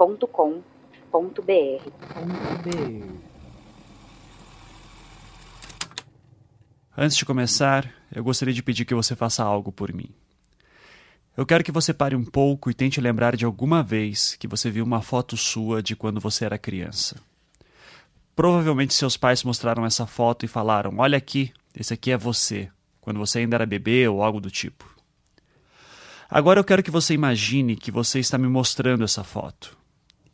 www.cultura.com.br. Antes de começar, eu gostaria de pedir que você faça algo por mim. Eu quero que você pare um pouco e tente lembrar de alguma vez que você viu uma foto sua de quando você era criança. Provavelmente seus pais mostraram essa foto e falaram: Olha aqui, esse aqui é você, quando você ainda era bebê ou algo do tipo. Agora eu quero que você imagine que você está me mostrando essa foto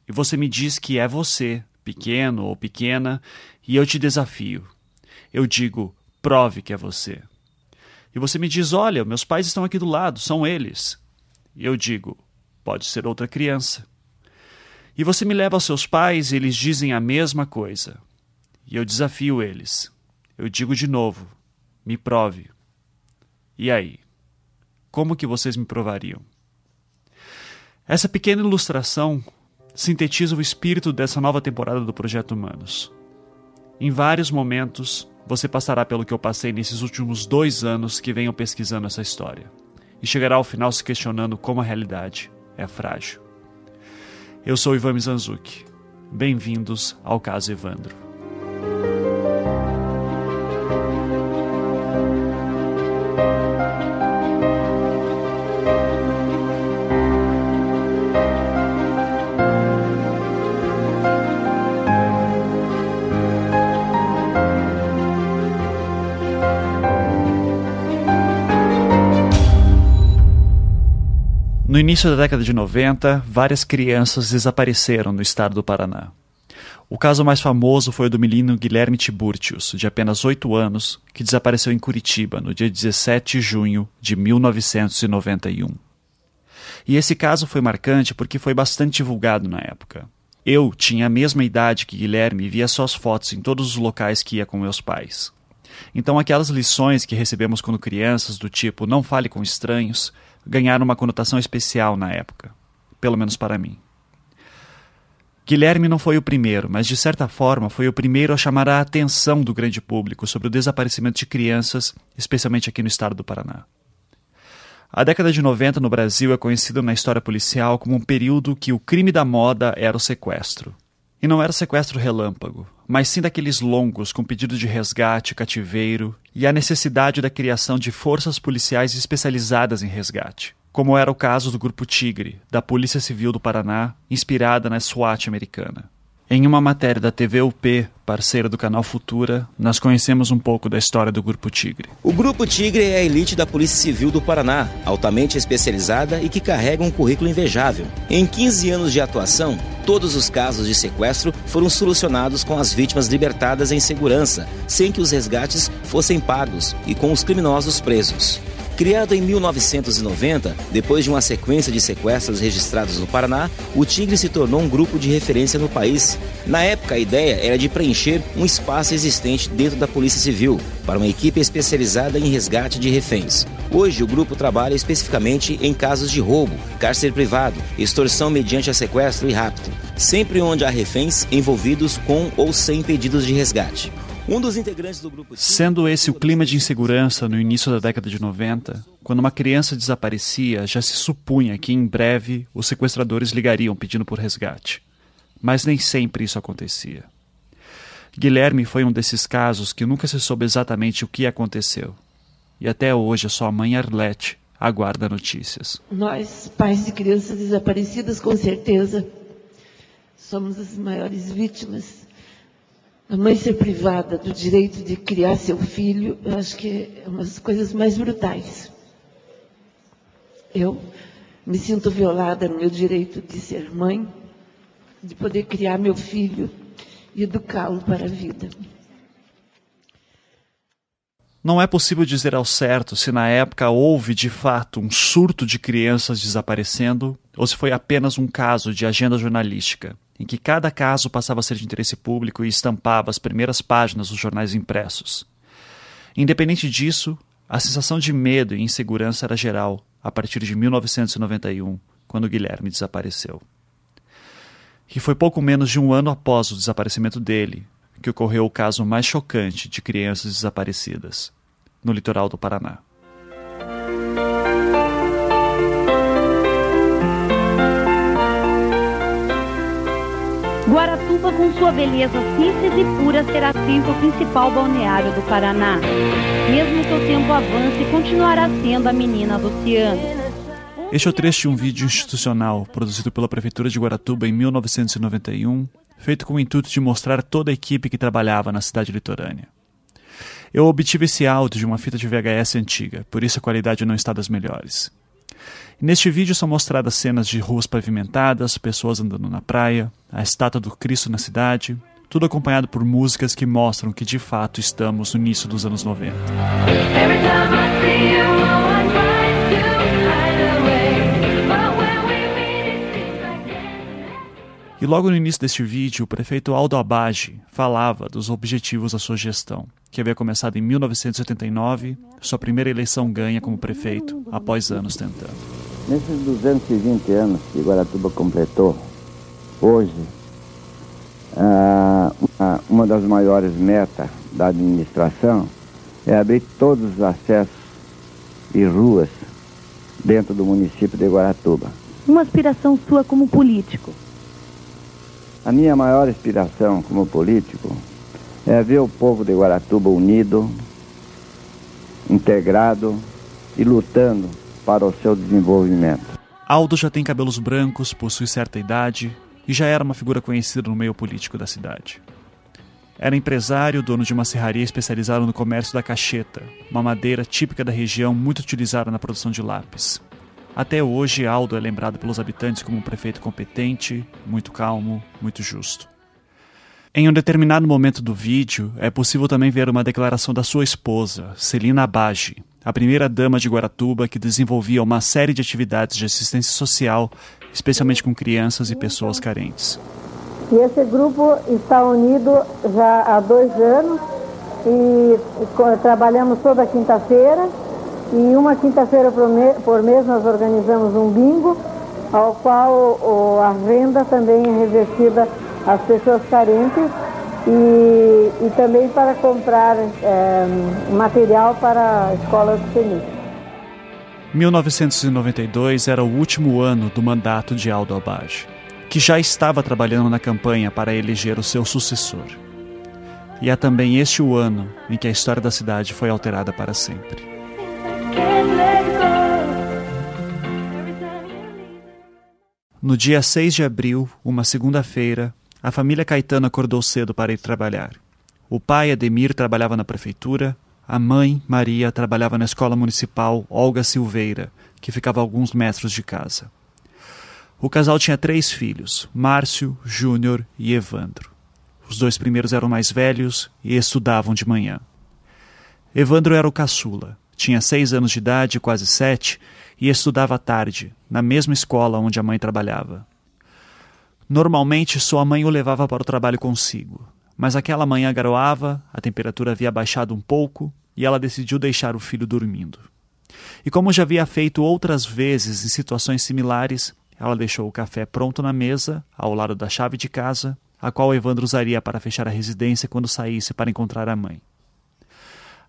e você me diz que é você, pequeno ou pequena, e eu te desafio. Eu digo, prove que é você. E você me diz, olha, meus pais estão aqui do lado, são eles. E eu digo, pode ser outra criança. E você me leva aos seus pais e eles dizem a mesma coisa. E eu desafio eles. Eu digo de novo, me prove. E aí? Como que vocês me provariam? Essa pequena ilustração sintetiza o espírito dessa nova temporada do Projeto Humanos. Em vários momentos, você passará pelo que eu passei nesses últimos dois anos que venho pesquisando essa história, e chegará ao final se questionando como a realidade é frágil. Eu sou Ivan Mizanzuki. Bem-vindos ao caso Evandro. No início da década de 90, várias crianças desapareceram no estado do Paraná. O caso mais famoso foi o do menino Guilherme Tiburtius, de apenas 8 anos, que desapareceu em Curitiba no dia 17 de junho de 1991. E esse caso foi marcante porque foi bastante divulgado na época. Eu tinha a mesma idade que Guilherme e via suas fotos em todos os locais que ia com meus pais. Então, aquelas lições que recebemos quando crianças, do tipo não fale com estranhos, ganharam uma conotação especial na época, pelo menos para mim. Guilherme não foi o primeiro, mas de certa forma foi o primeiro a chamar a atenção do grande público sobre o desaparecimento de crianças, especialmente aqui no estado do Paraná. A década de 90 no Brasil é conhecida na história policial como um período que o crime da moda era o sequestro. E não era sequestro relâmpago, mas sim daqueles longos com pedido de resgate, cativeiro e a necessidade da criação de forças policiais especializadas em resgate, como era o caso do Grupo Tigre, da Polícia Civil do Paraná, inspirada na SWAT americana. Em uma matéria da TV UP, parceira do canal Futura, nós conhecemos um pouco da história do Grupo Tigre. O Grupo Tigre é a elite da Polícia Civil do Paraná, altamente especializada e que carrega um currículo invejável. Em 15 anos de atuação, todos os casos de sequestro foram solucionados com as vítimas libertadas em segurança, sem que os resgates fossem pagos e com os criminosos presos. Criado em 1990, depois de uma sequência de sequestros registrados no Paraná, o Tigre se tornou um grupo de referência no país. Na época, a ideia era de preencher um espaço existente dentro da Polícia Civil para uma equipe especializada em resgate de reféns. Hoje, o grupo trabalha especificamente em casos de roubo, cárcere privado, extorsão mediante a sequestro e rapto, sempre onde há reféns envolvidos com ou sem pedidos de resgate. Um dos integrantes do grupo. Sendo esse o clima de insegurança no início da década de 90, quando uma criança desaparecia, já se supunha que em breve os sequestradores ligariam pedindo por resgate. Mas nem sempre isso acontecia. Guilherme foi um desses casos que nunca se soube exatamente o que aconteceu. E até hoje a sua mãe Arlete aguarda notícias. Nós, pais de crianças desaparecidas, com certeza, somos as maiores vítimas a mãe ser privada do direito de criar seu filho, eu acho que é uma das coisas mais brutais. Eu me sinto violada no meu direito de ser mãe, de poder criar meu filho e educá-lo para a vida. Não é possível dizer ao certo se na época houve de fato um surto de crianças desaparecendo ou se foi apenas um caso de agenda jornalística, em que cada caso passava a ser de interesse público e estampava as primeiras páginas dos jornais impressos. Independente disso, a sensação de medo e insegurança era geral a partir de 1991, quando Guilherme desapareceu. E foi pouco menos de um ano após o desaparecimento dele que ocorreu o caso mais chocante de crianças desaparecidas, no litoral do Paraná. Guaratuba, com sua beleza simples e pura, será sempre o principal balneário do Paraná. Mesmo que o tempo avance, continuará sendo a menina do oceano. Este é o trecho de um vídeo institucional produzido pela Prefeitura de Guaratuba em 1991, feito com o intuito de mostrar toda a equipe que trabalhava na cidade litorânea. Eu obtive esse áudio de uma fita de VHS antiga, por isso a qualidade não está das melhores. Neste vídeo são mostradas cenas de ruas pavimentadas, pessoas andando na praia, a estátua do Cristo na cidade, tudo acompanhado por músicas que mostram que de fato estamos no início dos anos 90. E logo no início deste vídeo, o prefeito Aldo Abage falava dos objetivos da sua gestão, que havia começado em 1989, sua primeira eleição ganha como prefeito, após anos tentando. Nesses 220 anos que Guaratuba completou, hoje, ah, uma das maiores metas da administração é abrir todos os acessos e ruas dentro do município de Guaratuba. Uma aspiração sua como político? A minha maior inspiração como político é ver o povo de Guaratuba unido, integrado e lutando para o seu desenvolvimento. Aldo já tem cabelos brancos, possui certa idade e já era uma figura conhecida no meio político da cidade. Era empresário, dono de uma serraria especializada no comércio da cacheta, uma madeira típica da região muito utilizada na produção de lápis. Até hoje, Aldo é lembrado pelos habitantes como um prefeito competente, muito calmo, muito justo. Em um determinado momento do vídeo, é possível também ver uma declaração da sua esposa, Celina Abage, a primeira dama de Guaratuba que desenvolvia uma série de atividades de assistência social, especialmente com crianças e pessoas carentes. E esse grupo está unido já há dois anos e trabalhamos toda quinta-feira e uma quinta-feira por mês nós organizamos um bingo, ao qual a renda também é revertida às pessoas carentes e, e também para comprar é, material para a escola do CENIC. 1992 era o último ano do mandato de Aldo Abage, que já estava trabalhando na campanha para eleger o seu sucessor. E é também este o ano em que a história da cidade foi alterada para sempre. No dia 6 de abril, uma segunda-feira, a família Caetano acordou cedo para ir trabalhar. O pai, Ademir, trabalhava na prefeitura, a mãe, Maria, trabalhava na escola municipal Olga Silveira, que ficava a alguns metros de casa. O casal tinha três filhos, Márcio, Júnior e Evandro. Os dois primeiros eram mais velhos e estudavam de manhã. Evandro era o caçula. Tinha seis anos de idade, quase sete, e estudava à tarde, na mesma escola onde a mãe trabalhava. Normalmente sua mãe o levava para o trabalho consigo, mas aquela manhã garoava, a temperatura havia baixado um pouco e ela decidiu deixar o filho dormindo. E como já havia feito outras vezes em situações similares, ela deixou o café pronto na mesa, ao lado da chave de casa, a qual Evandro usaria para fechar a residência quando saísse para encontrar a mãe.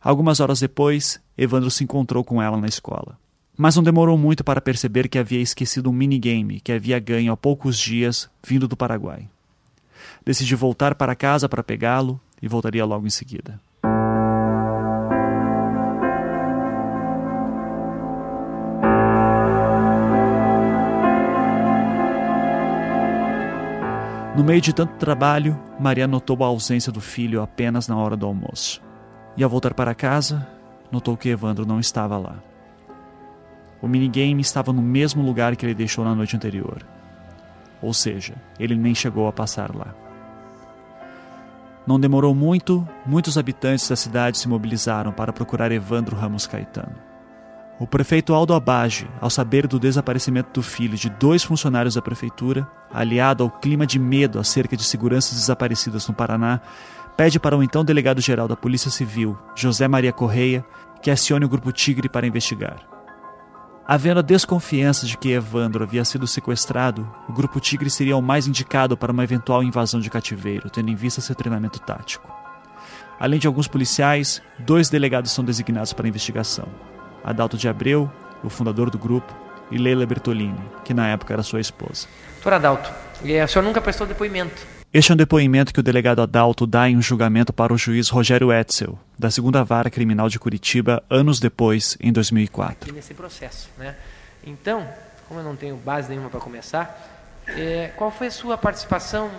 Algumas horas depois, Evandro se encontrou com ela na escola. Mas não demorou muito para perceber que havia esquecido um minigame que havia ganho há poucos dias vindo do Paraguai. Decidi voltar para casa para pegá-lo e voltaria logo em seguida. No meio de tanto trabalho, Maria notou a ausência do filho apenas na hora do almoço. E ao voltar para casa, notou que Evandro não estava lá. O minigame estava no mesmo lugar que ele deixou na noite anterior. Ou seja, ele nem chegou a passar lá. Não demorou muito, muitos habitantes da cidade se mobilizaram para procurar Evandro Ramos Caetano. o prefeito Aldo Abage, ao saber do desaparecimento do filho de dois funcionários da prefeitura, aliado ao clima de medo acerca de seguranças desaparecidas no Paraná, pede para o então delegado-geral da Polícia Civil, José Maria Correia, que acione o Grupo Tigre para investigar. Havendo a desconfiança de que Evandro havia sido sequestrado, o Grupo Tigre seria o mais indicado para uma eventual invasão de cativeiro, tendo em vista seu treinamento tático. Além de alguns policiais, dois delegados são designados para a investigação. Adalto de Abreu, o fundador do grupo, e Leila Bertolini, que na época era sua esposa. Doutor Adalto, e o senhor nunca prestou depoimento? Este é um depoimento que o delegado Adalto dá em um julgamento para o juiz Rogério Etzel, da segunda vara criminal de Curitiba, anos depois, em 2004. E nesse processo, né? Então, como eu não tenho base nenhuma para começar, é, qual foi a sua participação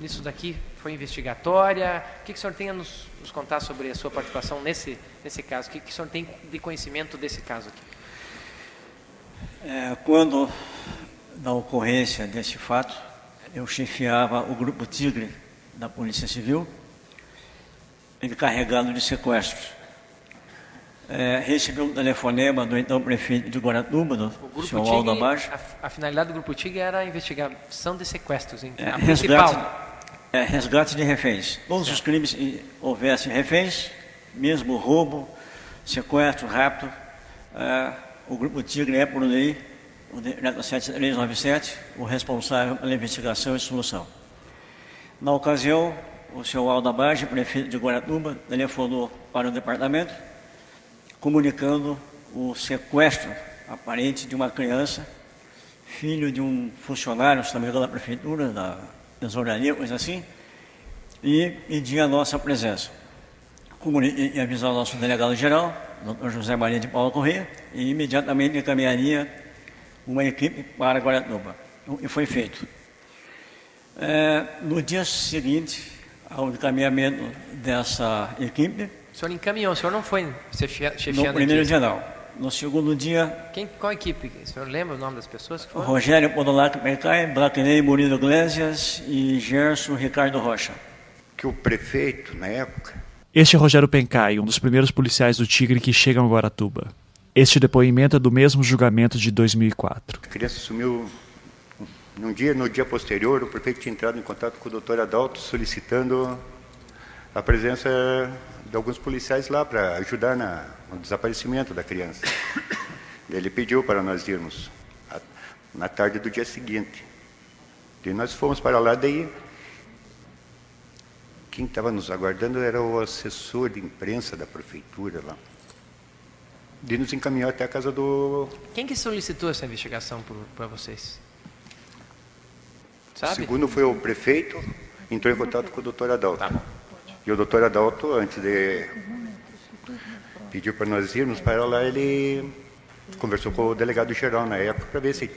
nisso daqui? Foi investigatória? O que, que o senhor tem a nos, nos contar sobre a sua participação nesse, nesse caso? O que, que o senhor tem de conhecimento desse caso aqui? É, quando, na ocorrência desse fato, eu chefiava o Grupo Tigre da Polícia Civil, encarregado de sequestros. É, recebi um telefonema do então prefeito de Guaratuba, do O senhor Aldo Abaixo. a, a finalidade do Grupo Tigre era a investigação de sequestros, hein? É, a resgate, principal. é, resgate de reféns. Todos os crimes que houvessem reféns, mesmo roubo, sequestro, rapto, é, o Grupo Tigre é, por lei, o decreto 7397, o responsável pela investigação e solução. Na ocasião, o senhor Aldo Abage, prefeito de Guaratuba, telefonou para o departamento, comunicando o sequestro aparente de uma criança, filho de um funcionário, se não me engano, da prefeitura, da tesouraria, coisa assim, e pedia a nossa presença. E avisar o nosso delegado-geral, Dr. José Maria de Paula Corrêa, e imediatamente encaminharia uma equipe para Guaratuba. E foi feito. É, no dia seguinte ao encaminhamento dessa equipe, O senhor encaminhou, o senhor não foi chefia- no chefiando a primeiro equipe. dia não. No segundo dia, Quem, qual equipe? O senhor lembra o nome das pessoas que foram? Rogério Podolato Percai, Blackney Murilo Iglesias e Gerson Ricardo Rocha. que o prefeito, na época, Este é Rogério Pencai, um dos primeiros policiais do Tigre que chegam a Guaratuba. Este depoimento é do mesmo julgamento de 2004. a criança sumiu num dia, no dia posterior, o prefeito tinha entrado em contato com o doutor Adalto solicitando a presença de alguns policiais lá para ajudar na, no desaparecimento da criança. Ele pediu para nós irmos a- na tarde do dia seguinte. E nós fomos para lá, daí quem estava nos aguardando era o assessor de imprensa da prefeitura lá. E nos encaminhou até a casa do Quem que solicitou essa investigação para vocês? Sabe? segundo foi o prefeito, entrou em contato com o doutor Adalto. Tá. E o doutor Adalto, antes de pedir para nós irmos para lá, ele conversou com o delegado geral na época para ver se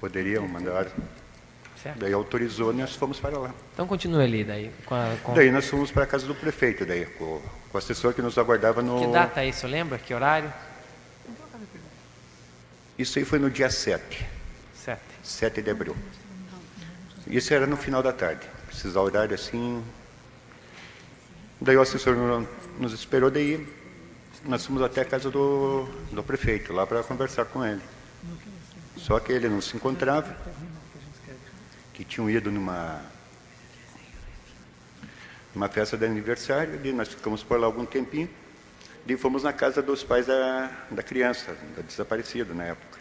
poderiam mandar. Certo. Daí autorizou, nós fomos para lá. Então continue ali daí. Com a, com... Daí nós fomos para a casa do prefeito, daí, com, com o assessor que nos aguardava no. Que data é isso? Lembra? Que horário? Isso aí foi no dia 7, Sete. 7 de abril. Isso era no final da tarde. Precisar horário assim. Daí o assessor no- nos esperou, daí nós fomos até a casa do, do prefeito, lá para conversar com ele. Só que ele não se encontrava, que tinham ido numa, numa festa de aniversário, daí nós ficamos por lá algum tempinho, daí fomos na casa dos pais da, da criança, da desaparecida na época.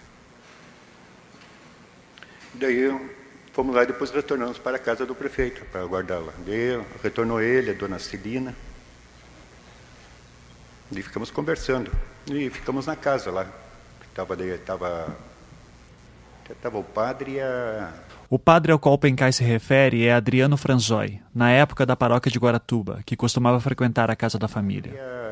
Daí fomos lá e depois retornamos para a casa do prefeito, para guardá-la. Daí retornou ele, a dona Celina. E ficamos conversando. E ficamos na casa lá. Estava tava, tava o padre e a. O padre ao qual o Pencai se refere é Adriano Franzoi, na época da paróquia de Guaratuba, que costumava frequentar a casa da família.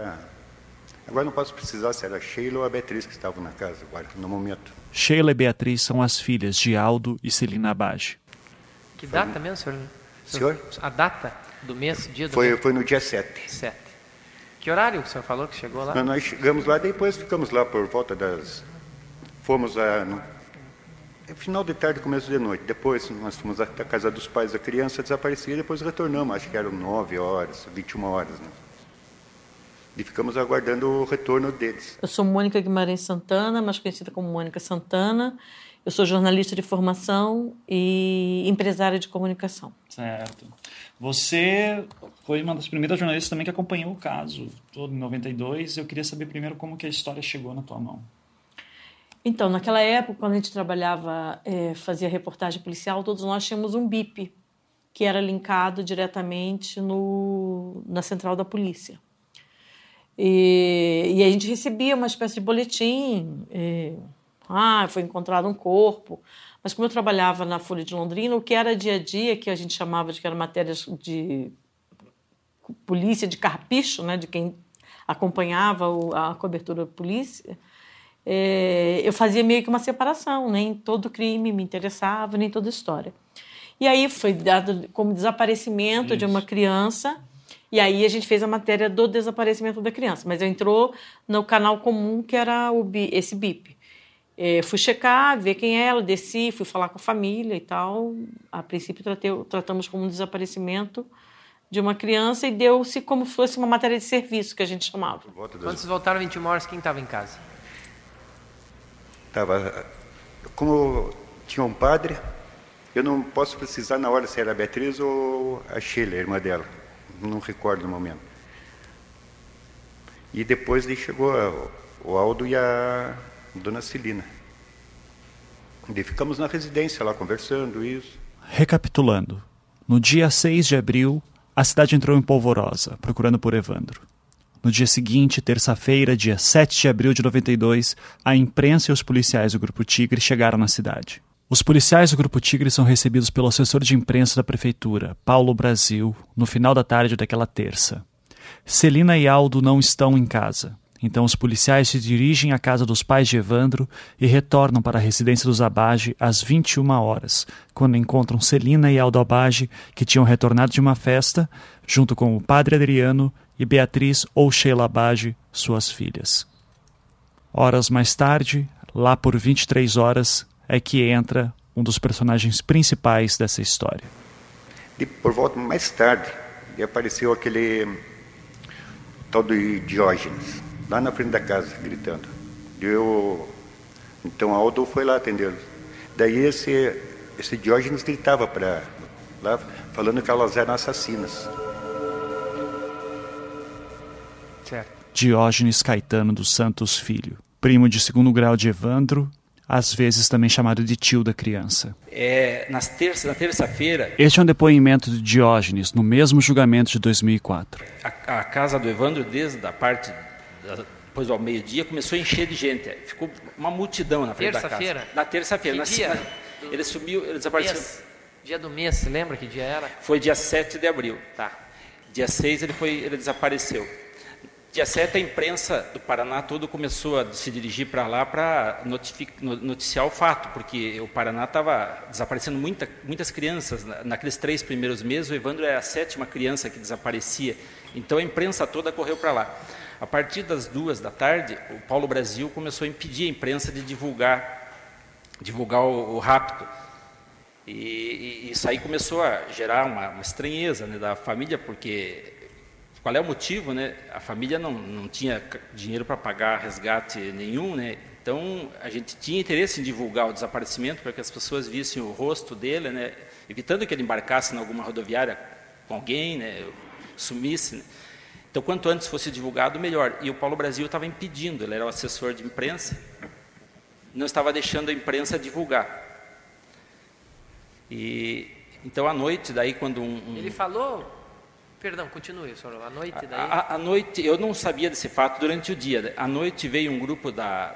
E Agora não posso precisar se era a Sheila ou a Beatriz que estavam na casa agora, no momento. Sheila e Beatriz são as filhas de Aldo e Celina Abage. Que data mesmo, senhor? Senhor? A data do mês, dia do Foi, mês? foi no dia 7. Sete. Que horário que o senhor falou que chegou lá? Nós- Nós chegamos lá, depois ficamos lá por volta das. Fomos a. No... é Final de tarde, começo de noite. Depois nós fomos até a casa dos pais da criança desaparecida, depois retornamos, acho que eram 9 horas, 21 horas. Né? E ficamos aguardando o retorno deles. Eu sou Mônica Guimarães Santana, mais conhecida como Mônica Santana. Eu sou jornalista de formação e empresária de comunicação. Certo. Você foi uma das primeiras jornalistas também que acompanhou o caso todo em 92. Eu queria saber primeiro como que a história chegou na tua mão. Então, naquela época, quando a gente trabalhava, é, fazia reportagem policial, todos nós tínhamos um BIP, que era linkado diretamente no, na central da polícia. E, e a gente recebia uma espécie de boletim. E, ah, foi encontrado um corpo. Mas como eu trabalhava na Folha de Londrina, o que era dia a dia, que a gente chamava de que era matérias de polícia, de carpicho, né, de quem acompanhava a cobertura da polícia, é, eu fazia meio que uma separação, nem todo crime me interessava, nem toda história. E aí foi dado como desaparecimento Isso. de uma criança e aí a gente fez a matéria do desaparecimento da criança, mas entrou no canal comum que era o, esse BIP. É, fui checar, ver quem é ela, desci, fui falar com a família e tal. A princípio tratei, tratamos como um desaparecimento de uma criança e deu-se como se fosse uma matéria de serviço que a gente chamava. Quando vocês voltaram 21 horas, quem estava em casa? Tava, como tinha um padre, eu não posso precisar na hora se era a Beatriz ou a Sheila, a irmã dela não recordo no momento. E depois daí chegou o Aldo e a dona Celina. E ficamos na residência lá conversando isso. Recapitulando, no dia 6 de abril, a cidade entrou em polvorosa, procurando por Evandro. No dia seguinte, terça-feira, dia 7 de abril de 92, a imprensa e os policiais do Grupo Tigre chegaram na cidade. Os policiais do Grupo Tigre são recebidos pelo assessor de imprensa da prefeitura, Paulo Brasil, no final da tarde daquela terça. Celina e Aldo não estão em casa, então os policiais se dirigem à casa dos pais de Evandro e retornam para a residência dos Abage às 21 horas, quando encontram Celina e Aldo Abage, que tinham retornado de uma festa, junto com o padre Adriano e Beatriz ou Sheila Abage, suas filhas. Horas mais tarde, lá por 23 horas, é que entra um dos personagens principais dessa história. E por volta mais tarde, apareceu aquele tal do Diógenes, lá na frente da casa, gritando. Eu, então Aldo foi lá atendê-lo. Daí esse, esse Diógenes gritava para lá, falando que elas eram assassinas. Certo. Diógenes Caetano dos Santos Filho, primo de segundo grau de Evandro às vezes também chamado de tio da criança. É, nas terça, na terça-feira. Este é um depoimento de Diógenes no mesmo julgamento de 2004. A, a casa do Evandro, desde a parte depois ao meio-dia, começou a encher de gente. Ficou uma multidão na frente da casa. Terça-feira. Na terça-feira. Na dia? Ele sumiu, ele desapareceu. Mês. Dia do mês, você lembra que dia era? Foi dia 7 de abril. Tá. Dia 6 ele foi, ele desapareceu. Dia 7, a imprensa do Paraná todo começou a se dirigir para lá para noticiar o fato, porque o Paraná estava desaparecendo muita, muitas crianças. Naqueles três primeiros meses, o Evandro era a sétima criança que desaparecia. Então a imprensa toda correu para lá. A partir das duas da tarde, o Paulo Brasil começou a impedir a imprensa de divulgar, divulgar o, o rapto. E, e, isso aí começou a gerar uma, uma estranheza né, da família, porque qual é o motivo, né? A família não, não tinha dinheiro para pagar resgate nenhum, né? Então, a gente tinha interesse em divulgar o desaparecimento para que as pessoas vissem o rosto dele, né? Evitando que ele embarcasse em alguma rodoviária com alguém, né? Sumisse, né? Então, quanto antes fosse divulgado, melhor. E o Paulo Brasil estava impedindo, ele era o assessor de imprensa, não estava deixando a imprensa divulgar. E então à noite, daí quando um, um... ele falou Perdão, continue, senhor. À noite daí? À, noite, eu não sabia desse fato durante o dia. À noite veio um grupo da,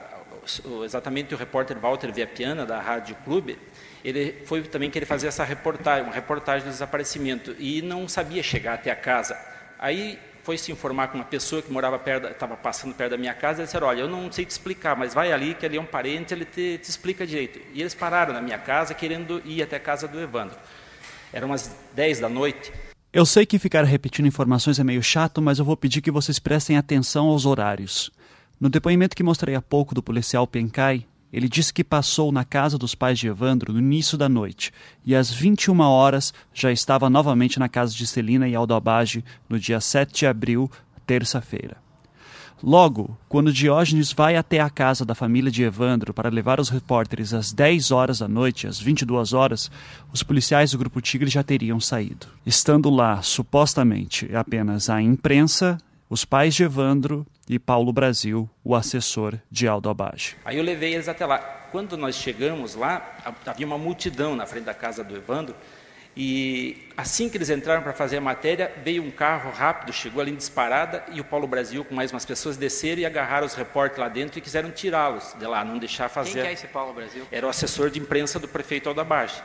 exatamente o repórter Walter Viapiana da Rádio Clube. Ele foi também que ele fazia essa reportagem, uma reportagem do desaparecimento e não sabia chegar até a casa. Aí foi se informar com uma pessoa que morava perto, estava passando perto da minha casa. Ele disse: olha, eu não sei te explicar, mas vai ali que ali é um parente, ele te, te explica direito. E eles pararam na minha casa querendo ir até a casa do Evandro. Eram umas 10 da noite. Eu sei que ficar repetindo informações é meio chato, mas eu vou pedir que vocês prestem atenção aos horários. No depoimento que mostrei há pouco do policial Pencai, ele disse que passou na casa dos pais de Evandro no início da noite e às 21 horas já estava novamente na casa de Celina e Aldo Abage no dia 7 de abril, terça-feira. Logo, quando Diógenes vai até a casa da família de Evandro para levar os repórteres às 10 horas da noite, às 22 horas, os policiais do Grupo Tigre já teriam saído. Estando lá, supostamente, apenas a imprensa, os pais de Evandro e Paulo Brasil, o assessor de Aldo Abage. Aí eu levei eles até lá. Quando nós chegamos lá, havia uma multidão na frente da casa do Evandro, e assim que eles entraram para fazer a matéria, veio um carro rápido, chegou ali em disparada, e o Paulo Brasil, com mais umas pessoas, desceram e agarraram os repórteres lá dentro e quiseram tirá-los de lá, não deixar fazer. Quem que é esse Paulo Brasil? Era o assessor de imprensa do prefeito Aldabage.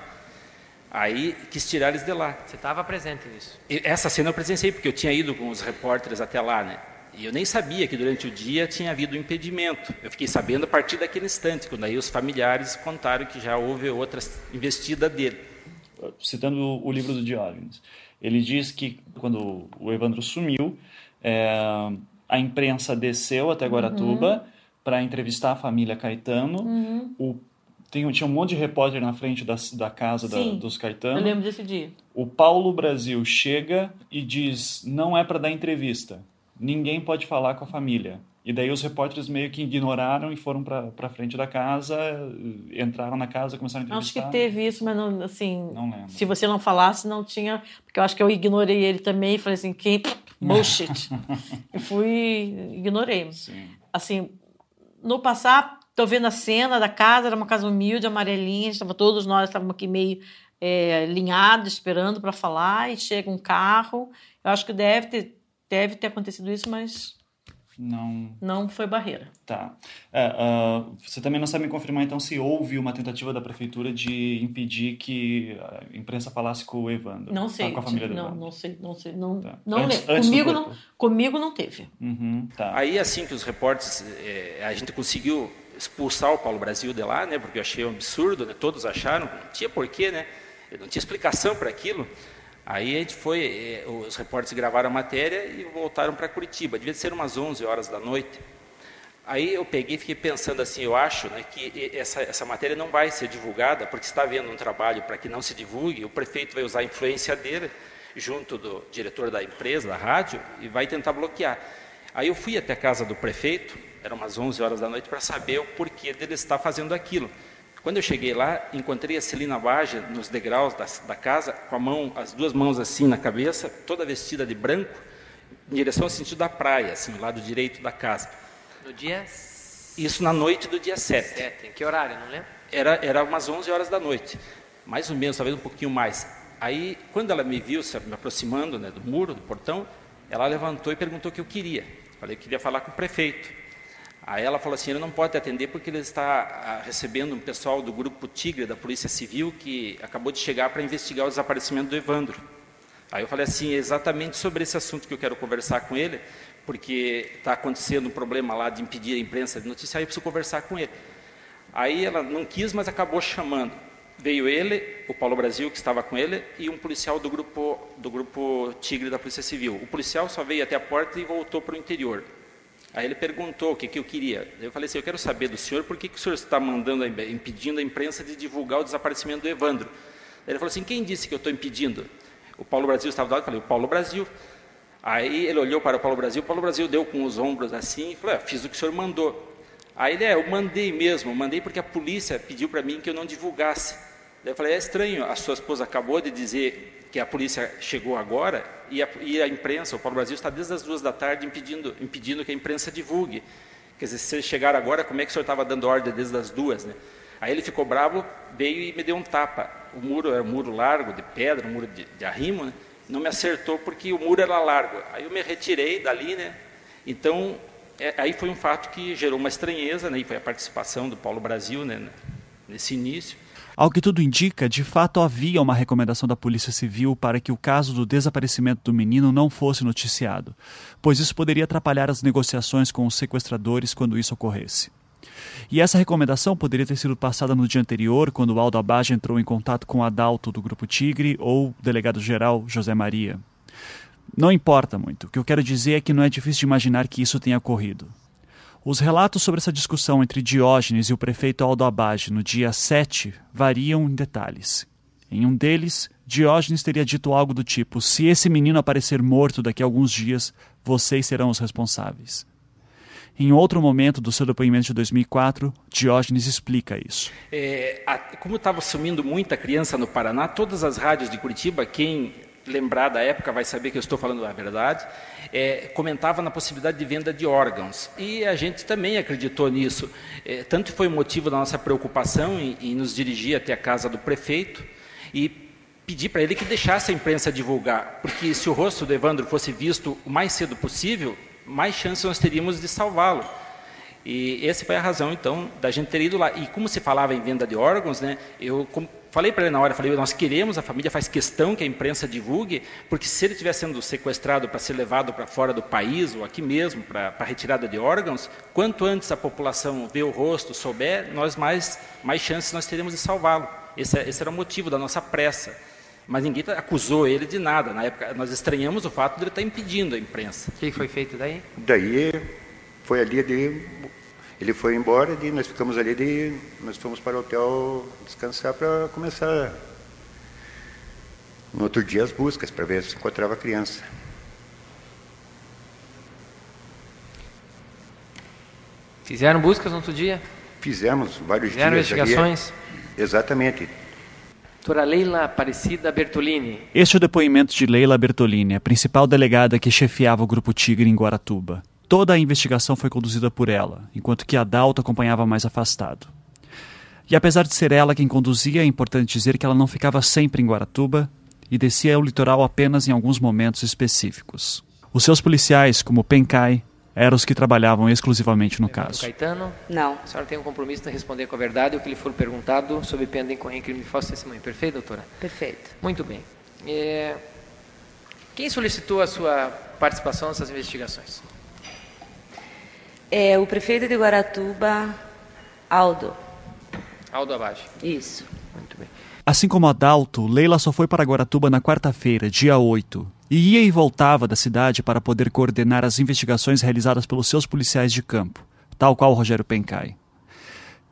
Aí quis tirar eles de lá. Você estava presente nisso? E essa cena eu presenciei, porque eu tinha ido com os repórteres até lá, né? E eu nem sabia que durante o dia tinha havido um impedimento. Eu fiquei sabendo a partir daquele instante, quando aí os familiares contaram que já houve outras investidas dele citando o livro do Diógenes. Ele diz que quando o Evandro sumiu, é, a imprensa desceu até Guaratuba uhum. para entrevistar a família Caetano. Uhum. O, tem, tinha um monte de repórter na frente da, da casa da, dos Caetano. Eu lembro desse dia. O Paulo Brasil chega e diz: não é para dar entrevista. Ninguém pode falar com a família. E daí os repórteres meio que ignoraram e foram para frente da casa, entraram na casa, começaram a entrevistar. Acho que teve isso, mas não, assim, não se você não falasse, não tinha, porque eu acho que eu ignorei ele também e falei assim, que bullshit. e fui, ignorei. Sim. Assim, no passar, tô vendo a cena da casa, era uma casa humilde, amarelinha, estava todos nós estávamos aqui meio é, linhados, esperando para falar, e chega um carro. Eu acho que deve ter, deve ter acontecido isso, mas não. Não foi barreira. Tá. É, uh, você também não sabe me confirmar, então, se houve uma tentativa da prefeitura de impedir que a imprensa falasse com o Evandro? Não sei. com a família do não, Evandro. não sei, não sei. Não, tá. não antes, antes comigo, não, comigo não teve. Uhum, tá. Aí, assim que os repórteres, é, a gente conseguiu expulsar o Paulo Brasil de lá, né? Porque eu achei um absurdo, né? Todos acharam, não tinha porquê, né? Não tinha explicação para aquilo. Aí a gente foi, eh, os repórteres gravaram a matéria e voltaram para Curitiba. Devia ser umas 11 horas da noite. Aí eu peguei e fiquei pensando assim, eu acho né, que essa, essa matéria não vai ser divulgada, porque está havendo um trabalho para que não se divulgue, o prefeito vai usar a influência dele, junto do diretor da empresa, da rádio, e vai tentar bloquear. Aí eu fui até a casa do prefeito, eram umas 11 horas da noite, para saber o porquê dele estar fazendo aquilo. Quando eu cheguei lá, encontrei a Celina Baja nos degraus da, da, casa, com a mão, as duas mãos assim na cabeça, toda vestida de branco, em direção ao sentido da praia, assim, do lado direito da casa. No dia? Isso na noite do dia 7. 7. Em que horário, não lembro? Era, era umas 11 horas da noite, mais ou menos, talvez um pouquinho mais. Aí, quando ela me viu me aproximando né, do muro, do portão, ela levantou e perguntou o que eu queria. Falei que queria falar com o prefeito. Aí ela falou assim, ele não pode atender porque ele está ah, recebendo um pessoal do grupo Tigre da Polícia Civil que acabou de chegar para investigar o desaparecimento do Evandro. Aí eu falei assim, é exatamente sobre esse assunto que eu quero conversar com ele, porque está acontecendo um problema lá de impedir a imprensa de noticiar, eu preciso conversar com ele. Aí ela não quis, mas acabou chamando. Veio ele, o Paulo Brasil, que estava com ele, e um policial do grupo, do grupo Tigre da Polícia Civil. O policial só veio até a porta e voltou para o interior. Aí ele perguntou o que, que eu queria. Eu falei assim, eu quero saber do senhor por que, que o senhor está mandando, impedindo a imprensa de divulgar o desaparecimento do Evandro. Ele falou assim, quem disse que eu estou impedindo? O Paulo Brasil estava do lado, eu falei, o Paulo Brasil. Aí ele olhou para o Paulo Brasil, o Paulo Brasil deu com os ombros assim e falou, é, fiz o que o senhor mandou. Aí ele, é, eu mandei mesmo, mandei porque a polícia pediu para mim que eu não divulgasse. Daí eu falei, é estranho, a sua esposa acabou de dizer que a polícia chegou agora e a, e a imprensa, o Paulo Brasil está desde as duas da tarde impedindo, impedindo que a imprensa divulgue. Quer dizer, se eles chegaram agora, como é que o senhor estava dando ordem desde as duas? Né? Aí ele ficou bravo, veio e me deu um tapa. O muro era um muro largo, de pedra, um muro de, de arrimo, né? não me acertou porque o muro era largo. Aí eu me retirei dali, né? Então, é, aí foi um fato que gerou uma estranheza, né? E foi a participação do Paulo Brasil, né? Nesse início. Ao que tudo indica, de fato havia uma recomendação da Polícia Civil para que o caso do desaparecimento do menino não fosse noticiado, pois isso poderia atrapalhar as negociações com os sequestradores quando isso ocorresse. E essa recomendação poderia ter sido passada no dia anterior, quando Aldo Abage entrou em contato com o Adalto do Grupo Tigre ou o delegado-geral José Maria. Não importa muito. O que eu quero dizer é que não é difícil de imaginar que isso tenha ocorrido. Os relatos sobre essa discussão entre Diógenes e o prefeito Aldo Abage no dia 7 variam em detalhes. Em um deles, Diógenes teria dito algo do tipo: Se esse menino aparecer morto daqui a alguns dias, vocês serão os responsáveis. Em outro momento do seu depoimento de 2004, Diógenes explica isso. É, a, como estava sumindo muita criança no Paraná, todas as rádios de Curitiba, quem lembrar da época vai saber que eu estou falando a verdade, é, comentava na possibilidade de venda de órgãos. E a gente também acreditou nisso. É, tanto foi o motivo da nossa preocupação em, em nos dirigir até a casa do prefeito e pedir para ele que deixasse a imprensa divulgar, porque se o rosto do Evandro fosse visto o mais cedo possível, mais chances nós teríamos de salvá-lo. E essa foi a razão, então, da gente ter ido lá. E como se falava em venda de órgãos, né, eu falei para ele na hora, falei, nós queremos, a família faz questão que a imprensa divulgue, porque se ele estiver sendo sequestrado para ser levado para fora do país, ou aqui mesmo, para, para retirada de órgãos, quanto antes a população vê o rosto, souber, nós mais, mais chances nós teremos de salvá-lo. Esse, esse era o motivo da nossa pressa. Mas ninguém acusou ele de nada. Na época, nós estranhamos o fato de ele estar impedindo a imprensa. O que foi feito daí? Daí foi ali de ele foi embora e nós ficamos ali de nós fomos para o hotel descansar para começar no outro dia as buscas para ver se encontrava a criança. Fizeram buscas no outro dia? Fizemos vários Fizeram dias. investigações? Ali. Exatamente. Doutora Leila Aparecida Bertolini. Este é o depoimento de Leila Bertolini, a principal delegada que chefiava o Grupo Tigre em Guaratuba. Toda a investigação foi conduzida por ela, enquanto que Adalto acompanhava mais afastado. E apesar de ser ela quem conduzia, é importante dizer que ela não ficava sempre em Guaratuba e descia ao litoral apenas em alguns momentos específicos. Os seus policiais, como Pencai, eram os que trabalhavam exclusivamente no caso. Caetano? Não. A senhora tem um compromisso de responder com a verdade o que lhe for perguntado sob pena de incorrer em crime de falso testemunho. Perfeito, doutora? Perfeito. Muito bem. É... Quem solicitou a sua participação nessas investigações? É o prefeito de Guaratuba, Aldo. Aldo Abage. Isso. Muito bem. Assim como Adalto, Leila só foi para Guaratuba na quarta-feira, dia 8, e ia e voltava da cidade para poder coordenar as investigações realizadas pelos seus policiais de campo, tal qual Rogério Pencai.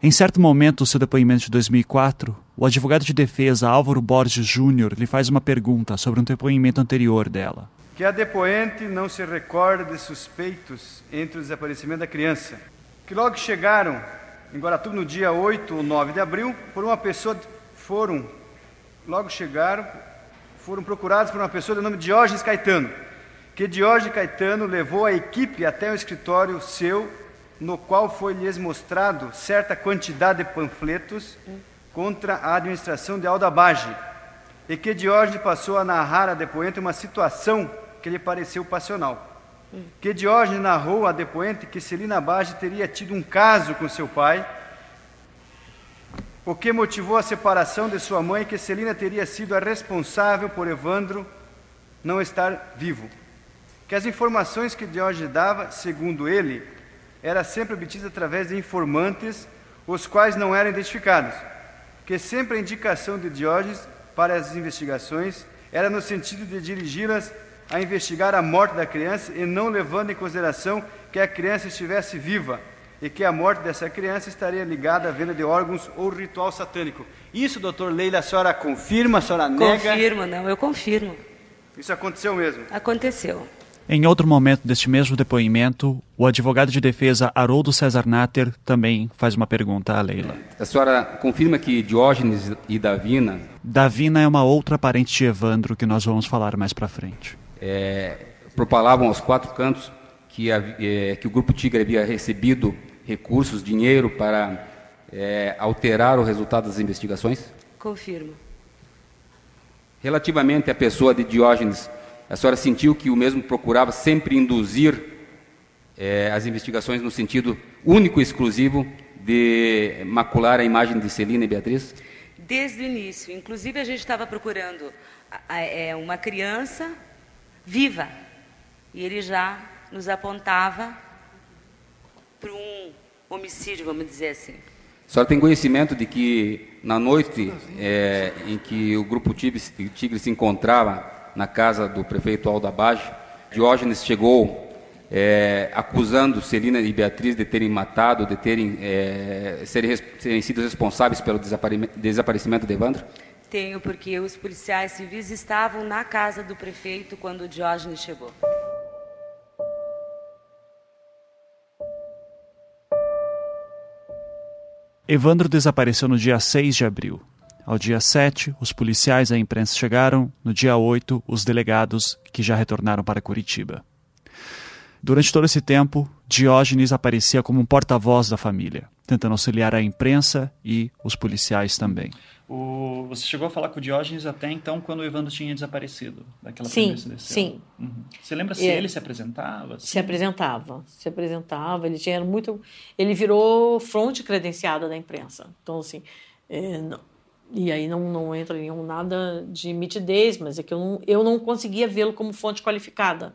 Em certo momento do seu depoimento de 2004, o advogado de defesa Álvaro Borges Júnior lhe faz uma pergunta sobre um depoimento anterior dela. Que a depoente não se recorda de suspeitos entre o desaparecimento da criança, que logo chegaram em Guaratuba no dia 8 ou 9 de abril, por uma pessoa foram logo chegaram foram procurados por uma pessoa de nome Diógenes Caetano, que Diógenes Caetano levou a equipe até o escritório seu, no qual foi lhes mostrado certa quantidade de panfletos contra a administração de Alda Bage, e que Diógenes passou a narrar a depoente uma situação que lhe pareceu passional. Que Diógenes narrou a depoente que Celina Bage teria tido um caso com seu pai, o que motivou a separação de sua mãe, que Celina teria sido a responsável por Evandro não estar vivo. Que as informações que Diógenes dava, segundo ele, era sempre obtidas através de informantes, os quais não eram identificados. Que sempre a indicação de Diógenes para as investigações era no sentido de dirigi-las a investigar a morte da criança e não levando em consideração que a criança estivesse viva e que a morte dessa criança estaria ligada à venda de órgãos ou ritual satânico. Isso, doutor Leila, a senhora confirma, a senhora nega? Confirmo, não, eu confirmo. Isso aconteceu mesmo? Aconteceu. Em outro momento deste mesmo depoimento, o advogado de defesa Haroldo César Natter também faz uma pergunta a Leila. A senhora confirma que Diógenes e Davina... Davina é uma outra parente de Evandro que nós vamos falar mais para frente. É, propalavam aos quatro cantos que, é, que o Grupo Tigre havia recebido recursos, dinheiro para é, alterar o resultado das investigações? Confirmo. Relativamente à pessoa de Diógenes, a senhora sentiu que o mesmo procurava sempre induzir é, as investigações no sentido único e exclusivo de macular a imagem de Celina e Beatriz? Desde o início. Inclusive, a gente estava procurando é, uma criança viva. E ele já nos apontava para um homicídio, vamos dizer assim. A senhora tem conhecimento de que na noite é, em que o grupo Tigre, Tigre, se encontrava na casa do prefeito Abage, Diógenes chegou é, acusando Celina e Beatriz de terem matado, de terem, é, serem, serem sido responsáveis pelo desaparecimento de Evandro? Tenho, porque os policiais civis estavam na casa do prefeito quando o Diógenes chegou. Evandro desapareceu no dia 6 de abril. Ao dia 7, os policiais e a imprensa chegaram. No dia 8, os delegados, que já retornaram para Curitiba. Durante todo esse tempo, Diógenes aparecia como um porta-voz da família, tentando auxiliar a imprensa e os policiais também. O, você chegou a falar com o Diógenes até então, quando o Evandro tinha desaparecido daquela sim, primeira Sim. Uhum. Você lembra se É. ele se apresentava? Se apresentava, se apresentava. Ele tinha muito. Ele virou fronte credenciada da imprensa. Então, assim. é, não- e aí não, não entra nenhum nada de mitidez, mas é que eu não, eu não conseguia vê-lo como fonte qualificada.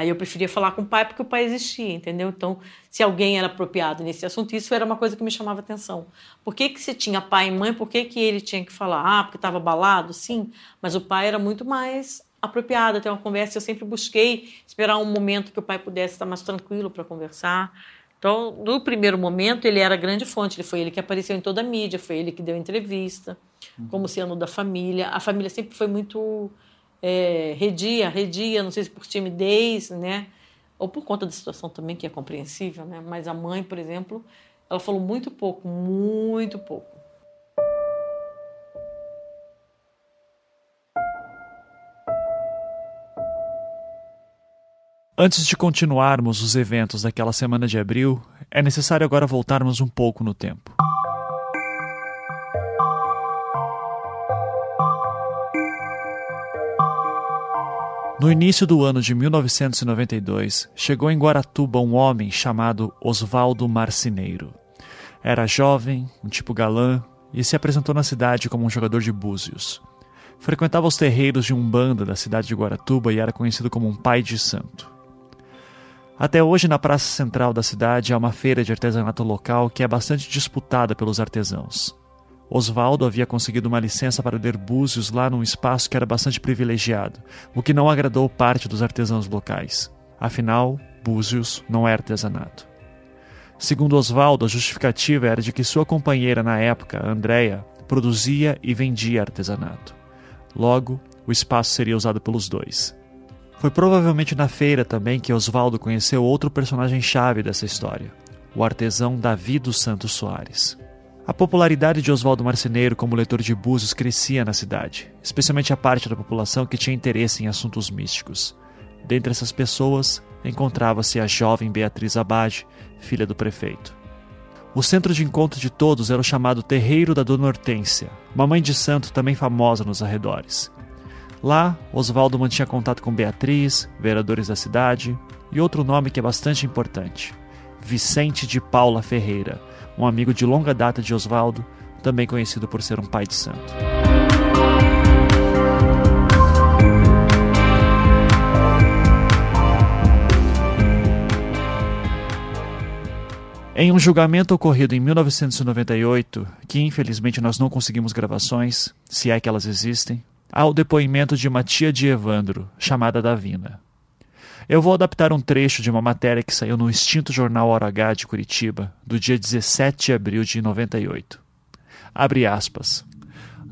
Aí eu preferia falar com o pai porque o pai existia, entendeu? Então, se alguém era apropriado nesse assunto, isso era uma coisa que me chamava atenção. Por que, que se tinha pai e mãe, por que, que ele tinha que falar? Ah, porque estava abalado? Sim, mas o pai era muito mais apropriado a ter uma conversa. Eu sempre busquei esperar um momento que o pai pudesse estar mais tranquilo para conversar. Então, no primeiro momento, ele era a grande fonte. Ele foi ele que apareceu em toda a mídia, foi ele que deu entrevista, como sendo da família. A família sempre foi muito é, redia, redia, não sei se por timidez, né? Ou por conta da situação também, que é compreensível, né? Mas a mãe, por exemplo, ela falou muito pouco, muito pouco. Antes de continuarmos os eventos daquela semana de abril, é necessário agora voltarmos um pouco no tempo. No início do ano de 1992, chegou em Guaratuba um homem chamado Osvaldo Marcineiro. Era jovem, um tipo galã, e se apresentou na cidade como um jogador de búzios. Frequentava os terreiros de Umbanda da cidade de Guaratuba e era conhecido como um pai de santo. Até hoje, na praça central da cidade, há uma feira de artesanato local que é bastante disputada pelos artesãos. Osvaldo havia conseguido uma licença para ler búzios lá num espaço que era bastante privilegiado, o que não agradou parte dos artesãos locais. Afinal, búzios não é artesanato. Segundo Osvaldo, a justificativa era de que sua companheira na época, Andréia, produzia e vendia artesanato. Logo, o espaço seria usado pelos dois. Foi provavelmente na feira também que Osvaldo conheceu outro personagem-chave dessa história, o artesão Davi dos Santos Soares. A popularidade de Oswaldo Marceneiro como leitor de búzios crescia na cidade, especialmente a parte da população que tinha interesse em assuntos místicos. Dentre essas pessoas, encontrava-se a jovem Beatriz Abade, filha do prefeito. O centro de encontro de todos era o chamado Terreiro da Dona Hortência, uma mãe de santo também famosa nos arredores. Lá, Oswaldo mantinha contato com Beatriz, vereadores da cidade e outro nome que é bastante importante: Vicente de Paula Ferreira, um amigo de longa data de Oswaldo, também conhecido por ser um pai de santo. Em um julgamento ocorrido em 1998, que infelizmente nós não conseguimos gravações, se é que elas existem, há o depoimento de uma tia de Evandro, chamada Davina. Eu vou adaptar um trecho de uma matéria que saiu no extinto jornal Hora H de Curitiba, do dia 17 de abril de 98. Abre aspas.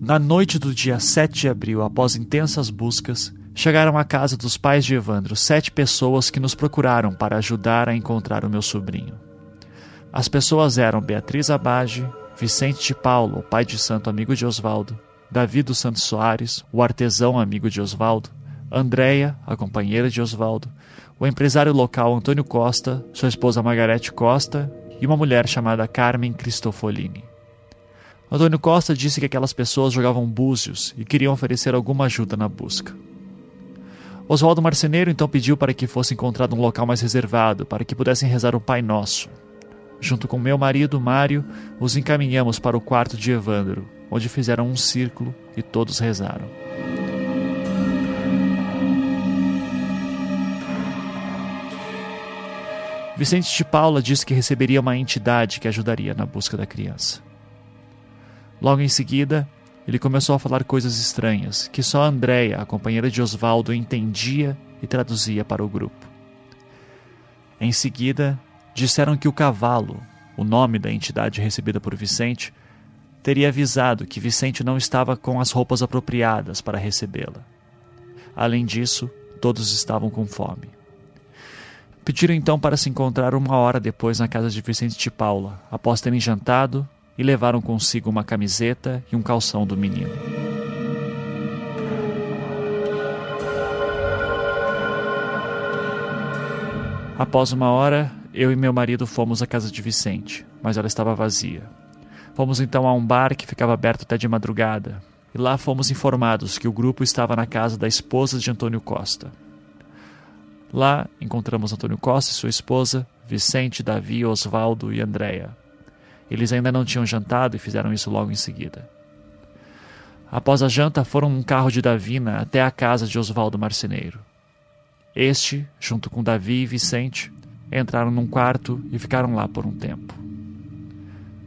Na noite do dia 7 de abril, após intensas buscas, chegaram à casa dos pais de Evandro sete pessoas que nos procuraram para ajudar a encontrar o meu sobrinho. As pessoas eram Beatriz Abage, Vicente de Paulo, o pai de santo amigo de Osvaldo, Davi dos Santos Soares, o artesão amigo de Osvaldo, Andréia, a companheira de Osvaldo, o empresário local Antônio Costa, sua esposa Margarete Costa e uma mulher chamada Carmen Cristofolini. Antônio Costa disse que aquelas pessoas jogavam búzios e queriam oferecer alguma ajuda na busca. Oswaldo Marceneiro então pediu para que fosse encontrado um local mais reservado para que pudessem rezar o Pai Nosso. Junto com meu marido, Mário, os encaminhamos para o quarto de Evandro, onde fizeram um círculo e todos rezaram. Vicente de Paula disse que receberia uma entidade que ajudaria na busca da criança. Logo em seguida, ele começou a falar coisas estranhas que só Andréia, a companheira de Osvaldo, entendia e traduzia para o grupo. Em seguida, disseram que o cavalo, o nome da entidade recebida por Vicente, teria avisado que Vicente não estava com as roupas apropriadas para recebê-la. Além disso, todos estavam com fome. Pediram então para se encontrar uma hora depois na casa de Vicente de Paula, após terem jantado e levaram consigo uma camiseta e um calção do menino. Após uma hora, eu e meu marido fomos à casa de Vicente, mas ela estava vazia. Fomos então a um bar que ficava aberto até de madrugada, e lá fomos informados que o grupo estava na casa da esposa de Antônio Costa. Lá encontramos Antônio Costa e sua esposa, Vicente, Davi, Osvaldo e Andréia. Eles ainda não tinham jantado e fizeram isso logo em seguida. Após a janta, foram num carro de Davina até a casa de Osvaldo Marceneiro. Este, junto com Davi e Vicente, entraram num quarto e ficaram lá por um tempo.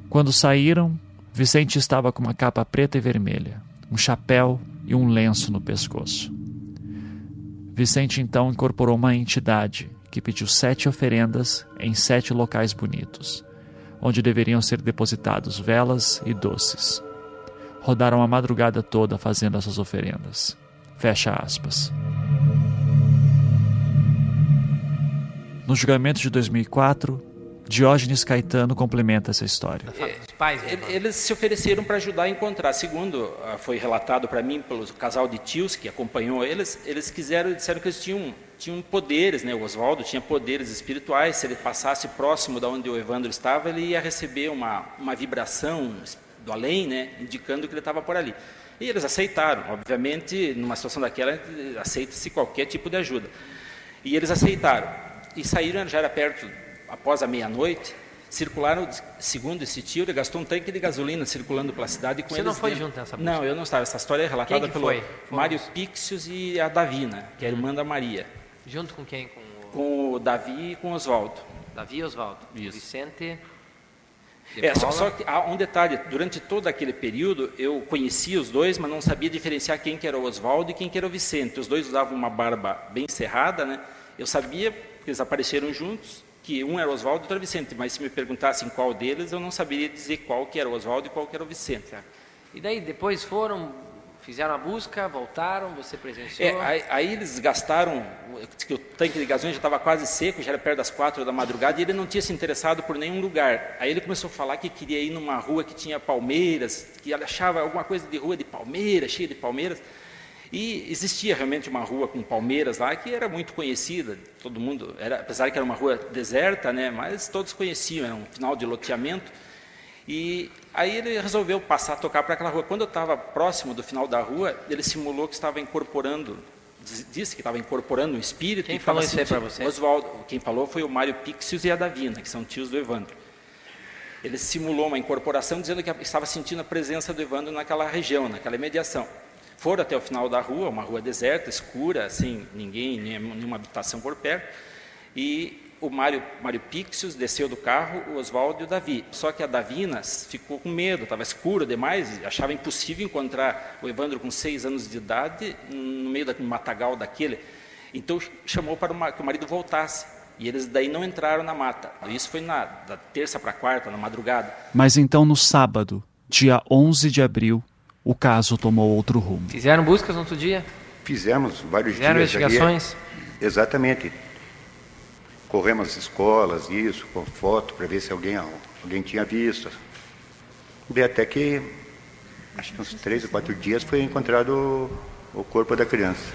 Quando saíram, Vicente estava com uma capa preta e vermelha, um chapéu e um lenço no pescoço. Vicente então incorporou uma entidade que pediu sete oferendas em sete locais bonitos, onde deveriam ser depositados velas e doces. Rodaram a madrugada toda fazendo essas oferendas. Fecha aspas. No julgamento de 2004, Diógenes Caetano complementa essa história. É, eles se ofereceram para ajudar a encontrar. Segundo ah, foi relatado para mim pelo casal de tios que acompanhou eles, eles quiseram, disseram que eles tinham, tinham poderes, né? O Oswaldo tinha poderes espirituais. Se ele passasse próximo da onde o Evandro estava, ele ia receber uma, uma vibração do além, né? Indicando que ele estava por ali. E eles aceitaram. Obviamente, numa situação daquela, aceita-se qualquer tipo de ajuda. E eles aceitaram e saíram, já era perto, após a meia-noite, circularam, segundo esse tio, ele gastou um tanque de gasolina circulando pela cidade com Você eles não foi junto nessa busca? Não, eu não estava. Essa história é relatada pelo foi? Mário Pixius e a Davina, que é a irmã da Maria. Junto com quem? Com o, com o Davi e com o Oswaldo. Davi e Oswaldo. Vicente... É, só, só, que há um detalhe, durante todo aquele período eu conhecia os dois, mas não sabia diferenciar quem que era o Oswaldo e quem que era o Vicente. Os dois usavam uma barba bem cerrada, né? Eu sabia porque eles apareceram juntos, que um era Oswaldo e outro era Vicente, mas se me perguntassem qual deles, eu não saberia dizer qual que era o Oswaldo e qual que era o Vicente. E daí depois foram, fizeram a busca, voltaram, você presenciou? É, aí, aí, eles gastaram, que o tanque de gasolina já estava quase seco, já era perto das quatro da madrugada, e ele não tinha se interessado por nenhum lugar. Aí ele começou a falar que queria ir numa rua que tinha palmeiras, que ele achava alguma coisa de rua de palmeiras, cheia de palmeiras. E existia realmente uma rua com palmeiras lá que era muito conhecida, todo mundo, era, apesar que era uma rua deserta, né, mas todos conheciam, era um final de loteamento. E aí ele resolveu passar a tocar para aquela rua. Quando eu estava próximo do final da rua, ele simulou que estava incorporando, disse que estava incorporando um espírito. Quem falou isso aí para você? Oswaldo. Quem falou foi o Mário Pixius e a Davina, que são tios do Evandro. Ele simulou uma incorporação dizendo que estava sentindo a presença do Evandro naquela região, naquela imediação. Foram até o final da rua, uma rua deserta, escura, assim, ninguém, nenhuma habitação por perto. E o Mário, Mário Pixius desceu do carro, o Oswaldo e o Davi. Só que a Davina ficou com medo, estava escuro demais, achava impossível encontrar o Evandro com seis anos de idade no meio do matagal daquele. Então chamou para que o marido voltasse. E eles daí não entraram na mata. Isso foi na, da terça para quarta, na madrugada. Mas então no sábado, dia 11 de abril, o caso tomou outro rumo. Fizeram buscas no outro dia? Fizemos vários Fizeram dias. investigações? Ali. Exatamente. Corremos as escolas, isso, com foto, para ver se alguém, alguém tinha visto. E até que, acho que uns três ou quatro dias, foi encontrado o corpo da criança.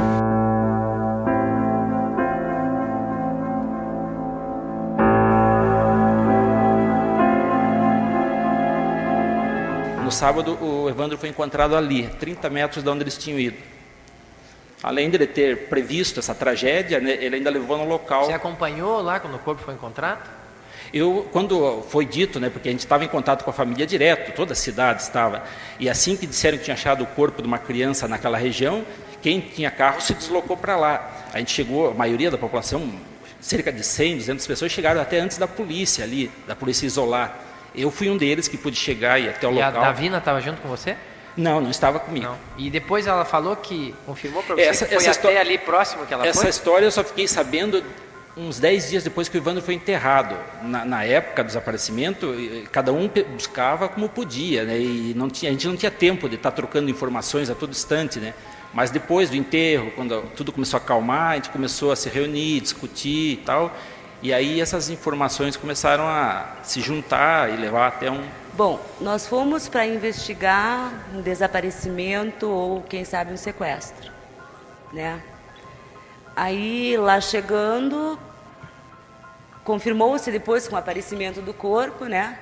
Sábado, o Evandro foi encontrado ali, 30 metros de onde eles tinham ido. Além de ele ter previsto essa tragédia, né, ele ainda levou no local. Você acompanhou lá quando o corpo foi encontrado? Eu, quando foi dito, né, porque a gente estava em contato com a família direto, toda a cidade estava, e assim que disseram que tinha achado o corpo de uma criança naquela região, quem tinha carro se deslocou para lá. A gente chegou, a maioria da população, cerca de 100, 200 pessoas, chegaram até antes da polícia ali, da polícia isolar. Eu fui um deles que pude chegar e até o e local. a Davina estava junto com você? Não, não estava comigo. Não. E depois ela falou que, confirmou para você essa, que foi até ali próximo que ela essa foi? Essa história eu só fiquei sabendo uns 10 dias depois que o Ivandro foi enterrado. Na, na, época do desaparecimento, cada um buscava como podia, né? E não tinha, a gente não tinha tempo de estar trocando informações a todo instante, né? Mas depois do enterro, quando tudo começou a acalmar, a gente começou a se reunir, discutir e tal. E aí essas informações começaram a se juntar e levar até um, Bom, nós fomos para investigar um desaparecimento ou, quem sabe, um sequestro, né? Aí, lá chegando, confirmou-se depois com o aparecimento do corpo, né?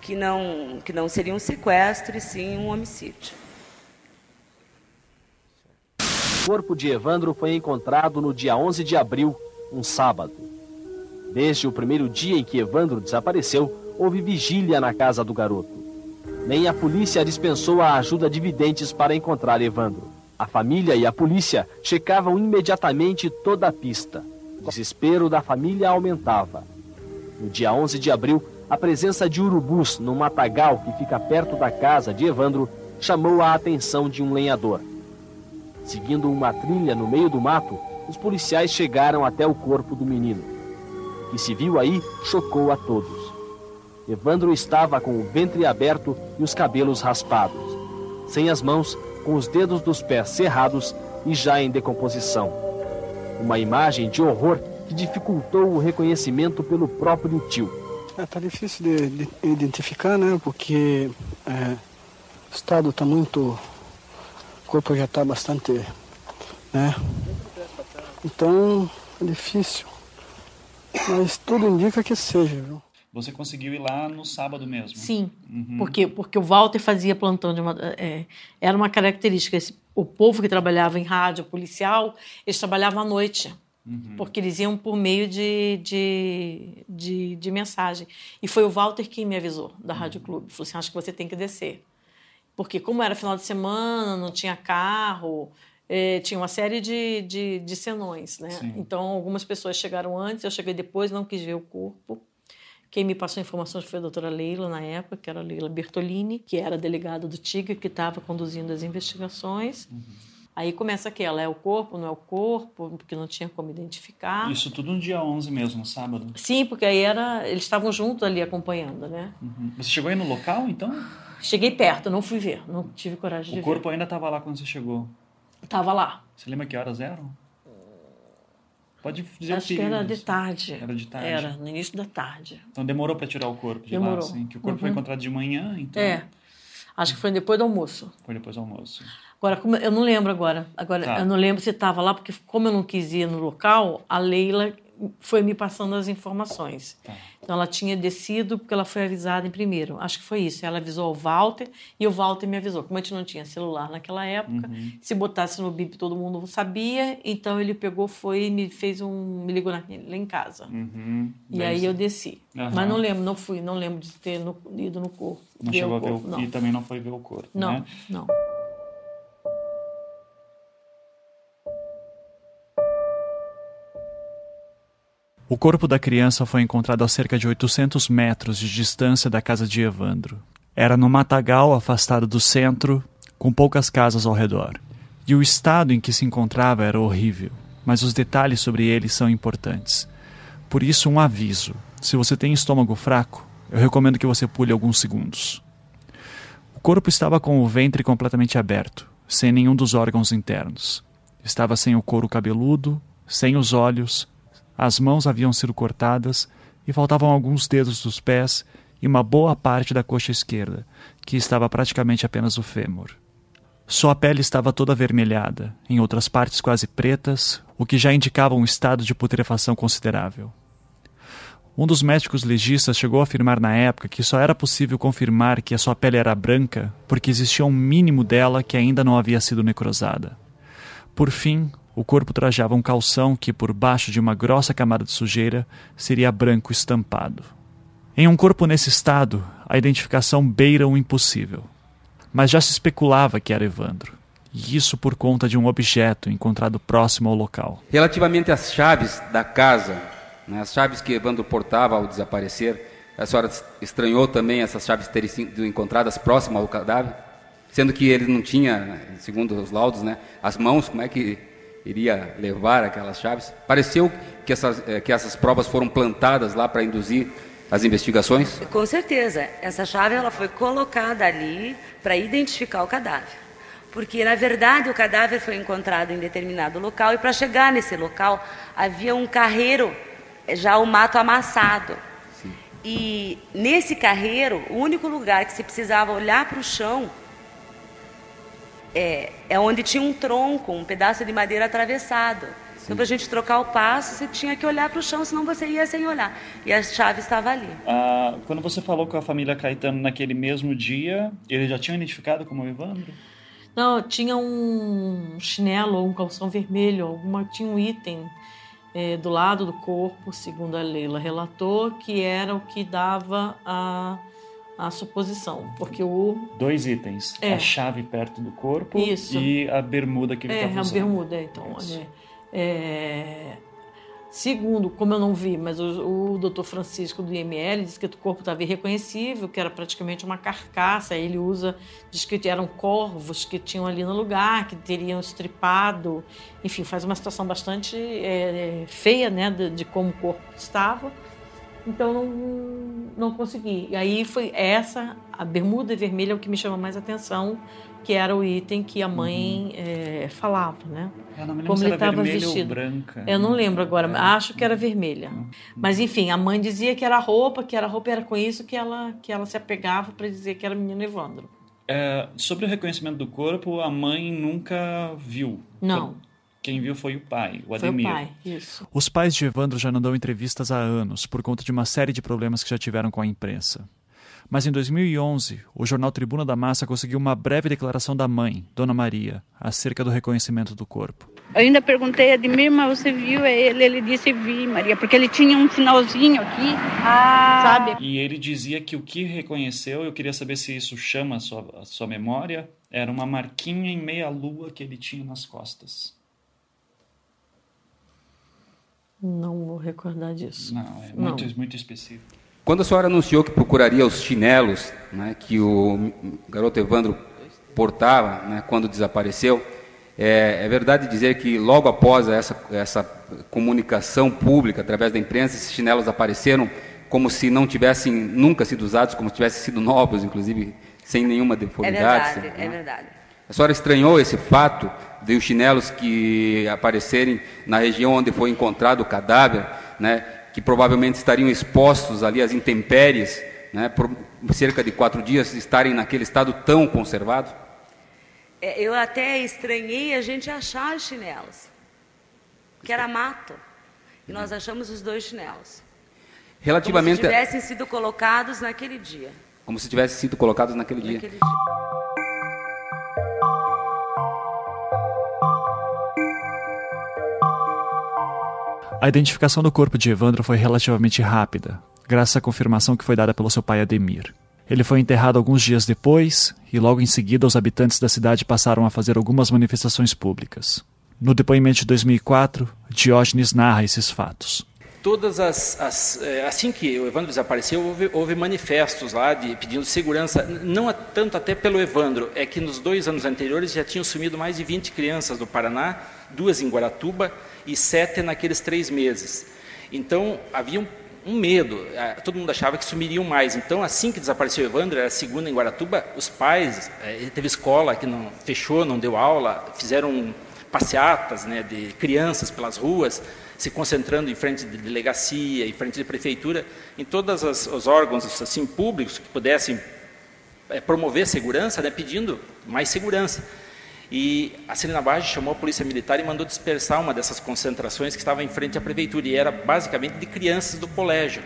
Que não, que não seria um sequestro e sim um homicídio. O corpo de Evandro foi encontrado no dia 11 de abril, um sábado. Desde o primeiro dia em que Evandro desapareceu, houve vigília na casa do garoto. Nem a polícia dispensou a ajuda de videntes para encontrar Evandro. A família e a polícia checavam imediatamente toda a pista. O desespero da família aumentava. No dia 11 de abril, a presença de urubus no matagal que fica perto da casa de Evandro chamou a atenção de um lenhador. Seguindo uma trilha no meio do mato, os policiais chegaram até o corpo do menino. Que se viu aí chocou a todos. Evandro estava com o ventre aberto e os cabelos raspados, sem as mãos, com os dedos dos pés cerrados e já em decomposição. Uma imagem de horror que dificultou o reconhecimento pelo próprio tio. É, tá difícil de, de identificar, né? Porque é, o estado está muito. O corpo já está bastante. né? Então é difícil. Mas tudo indica que seja, viu? Você conseguiu ir lá no sábado mesmo? Sim, Uhum. porque porque o Walter fazia plantão de uma, é, era uma característica. Esse- o povo que trabalhava em rádio policial, eles trabalhavam à noite, Uhum. porque eles iam por meio de, de, de, de mensagem. E foi o Walter quem me avisou da Rádio Uhum. Clube. Falou assim, acho que você tem que descer. Porque como era final de semana, não tinha carro, eh, tinha uma série de, de, de senões, né? Sim. Então, algumas pessoas chegaram antes, eu cheguei depois, não quis ver o corpo. Quem me passou informações foi a doutora Leila, na época, que era a Leila Bertolini, que era delegada do TIGA, que estava conduzindo as investigações. Aí começa aquela, é o corpo, não é o corpo, porque não tinha como identificar. Isso tudo no dia 11 mesmo, no sábado? Sim, porque aí era, eles estavam juntos ali acompanhando, né? Uhum. Você chegou aí no local, então? Cheguei perto, não fui ver, não tive coragem de O ver. corpo ainda estava lá quando você chegou. Tava lá. Você lembra que horas eram? Pode dizer Acho o que era de tarde. Era de tarde. Era, no início da tarde. Então demorou para tirar o corpo de Demorou. lá, assim. Que o corpo foi Uhum. encontrado de manhã, então. É. Acho que foi depois do almoço. Foi depois do almoço. Agora, eu não lembro agora. Agora, Tá. eu não lembro se estava lá, porque como eu não quis ir no local, a Leila foi me passando as informações. Tá. Então, ela tinha descido porque ela foi avisada em primeiro. Acho que foi isso. Ela avisou o Walter e o Walter me avisou. Como a gente não tinha celular naquela época, Uhum. se botasse no bip todo mundo sabia. Então, ele pegou, foi e me fez um... Me ligou lá em casa. Uhum. E aí eu desci. Aham. Mas não lembro, não fui, não lembro de ter no- ido no corpo. Não chegou o a ver corpo, o... não. E também não foi ver o corpo, Não, né? não. O corpo da criança foi encontrado a cerca de 800 metros de distância da casa de Evandro. Era no matagal afastado do centro, com poucas casas ao redor. E o estado em que se encontrava era horrível, mas os detalhes sobre ele são importantes. Por isso, um aviso: se você tem estômago fraco, eu recomendo que você pule alguns segundos. O corpo estava com o ventre completamente aberto, sem nenhum dos órgãos internos. Estava sem o couro cabeludo, sem os olhos, as mãos haviam sido cortadas e faltavam alguns dedos dos pés e uma boa parte da coxa esquerda, que estava praticamente apenas o fêmur. Sua pele estava toda avermelhada, em outras partes quase pretas, o que já indicava um estado de putrefação considerável. Um dos médicos legistas chegou a afirmar na época que só era possível confirmar que a sua pele era branca porque existia um mínimo dela que ainda não havia sido necrosada. Por fim, o corpo trajava um calção que, por baixo de uma grossa camada de sujeira, seria branco estampado. Em um corpo nesse estado, a identificação beira o impossível. Mas já se especulava que era Evandro. E isso por conta de um objeto encontrado próximo ao local. Relativamente às chaves da casa, né, as chaves que Evandro portava ao desaparecer, a senhora estranhou também essas chaves terem sido encontradas próximas ao cadáver? Sendo que ele não tinha, segundo os laudos, né, as mãos, como é que iria levar aquelas chaves? Pareceu que essas, eh, que essas provas foram plantadas lá para induzir as investigações? Com certeza, essa chave ela foi colocada ali para identificar o cadáver. Porque, na verdade, o cadáver foi encontrado em determinado local e para chegar nesse local havia um carreiro, já o mato amassado. E nesse carreiro, o único lugar que se precisava olhar para o chão é, é onde tinha um tronco, um pedaço de madeira atravessado. Então, para a gente trocar o passo, você tinha que olhar para o chão, senão você ia sem olhar. E a chave estava ali. Ah, quando você falou com a família Caetano naquele mesmo dia, eles já tinham identificado como Evandro? Não, tinha um chinelo ou um calção vermelho, alguma, tinha um item é, do lado do corpo, segundo a Leila relatou, que era o que dava a, a suposição. Porque o. Dois itens. É. A chave perto do corpo Isso. e a bermuda que ele É, estava a usando. bermuda, é, então. Isso. é, é, segundo, como eu não vi, mas o, o doutor Francisco do IML disse que o corpo estava irreconhecível, que era praticamente uma carcaça. Ele usa, diz que eram corvos que tinham ali no lugar, que teriam estripado. Enfim, faz uma situação bastante é, feia, né, de, de como o corpo estava. Então não, não consegui. E aí foi essa, a bermuda vermelha, é o que me chama mais atenção, que era o item que a mãe é, falava, né? Eu não me lembro Como se ele estava vestido. branca. Eu não lembro agora, É. acho que era vermelha. Mas enfim, a mãe dizia que era roupa, que era roupa, era com isso que ela, que ela se apegava para dizer que era menino Evandro. É, sobre o reconhecimento do corpo, a mãe nunca viu. Não. Quem viu foi o pai, o Foi o Ademir. pai, isso. Os pais de Evandro já não dão entrevistas há anos por conta de uma série de problemas que já tiveram com a imprensa. Mas em 2011, o jornal Tribuna da Massa conseguiu uma breve declaração da mãe, Dona Maria, acerca do reconhecimento do corpo. Eu ainda perguntei a Ademir, mas você viu ele? Ele disse vi, Maria, porque ele tinha um sinalzinho aqui, sabe? E ele dizia que o que reconheceu, eu queria saber se isso chama a sua, a sua memória, era uma marquinha em meia-lua que ele tinha nas costas. Não vou recordar disso. Não, é muito, muito específico. Quando a senhora anunciou que procuraria os chinelos né, que o garoto Evandro portava né, quando desapareceu, é, é verdade dizer que logo após essa, essa comunicação pública através da imprensa, esses chinelos apareceram como se não tivessem nunca sido usados, como se tivessem sido novos, inclusive sem nenhuma É deformidade. verdade, né? é verdade. A senhora estranhou esse fato de os chinelos que aparecerem na região onde foi encontrado o cadáver, né, que provavelmente estariam expostos ali às intempéries, né, por cerca de quatro dias, estarem naquele estado tão conservado? É, eu até estranhei a gente achar os chinelos, que era mato. E nós achamos os dois chinelos. Relativamente Como se tivessem sido colocados naquele dia. como se tivessem sido colocados naquele dia. Naquele dia. A identificação do corpo de Evandro foi relativamente rápida, graças à confirmação que foi dada pelo seu pai Ademir. Ele foi enterrado alguns dias depois e logo em seguida os habitantes da cidade passaram a fazer algumas manifestações públicas. No depoimento de 2004, Diógenes narra esses fatos. Todas as, as eh, assim que o Evandro desapareceu, houve, houve manifestos lá de pedindo segurança, não tanto até pelo Evandro, é que nos dois anos anteriores já tinham sumido mais de 20 crianças do Paraná, duas em Guaratuba e sete naqueles três meses. Então havia um, um medo, ah, todo mundo achava que sumiriam mais. Então assim que desapareceu o Evandro, era a segunda em Guaratuba, os pais, eh, teve escola que não fechou, não deu aula, fizeram passeatas né, de crianças pelas ruas, se concentrando em frente de delegacia, em frente de prefeitura, em todos os órgãos assim públicos que pudessem eh, promover segurança, né, pedindo mais segurança. E a Celina Bage chamou a polícia militar e mandou dispersar uma dessas concentrações que estava em frente à prefeitura e era basicamente de crianças do colégio.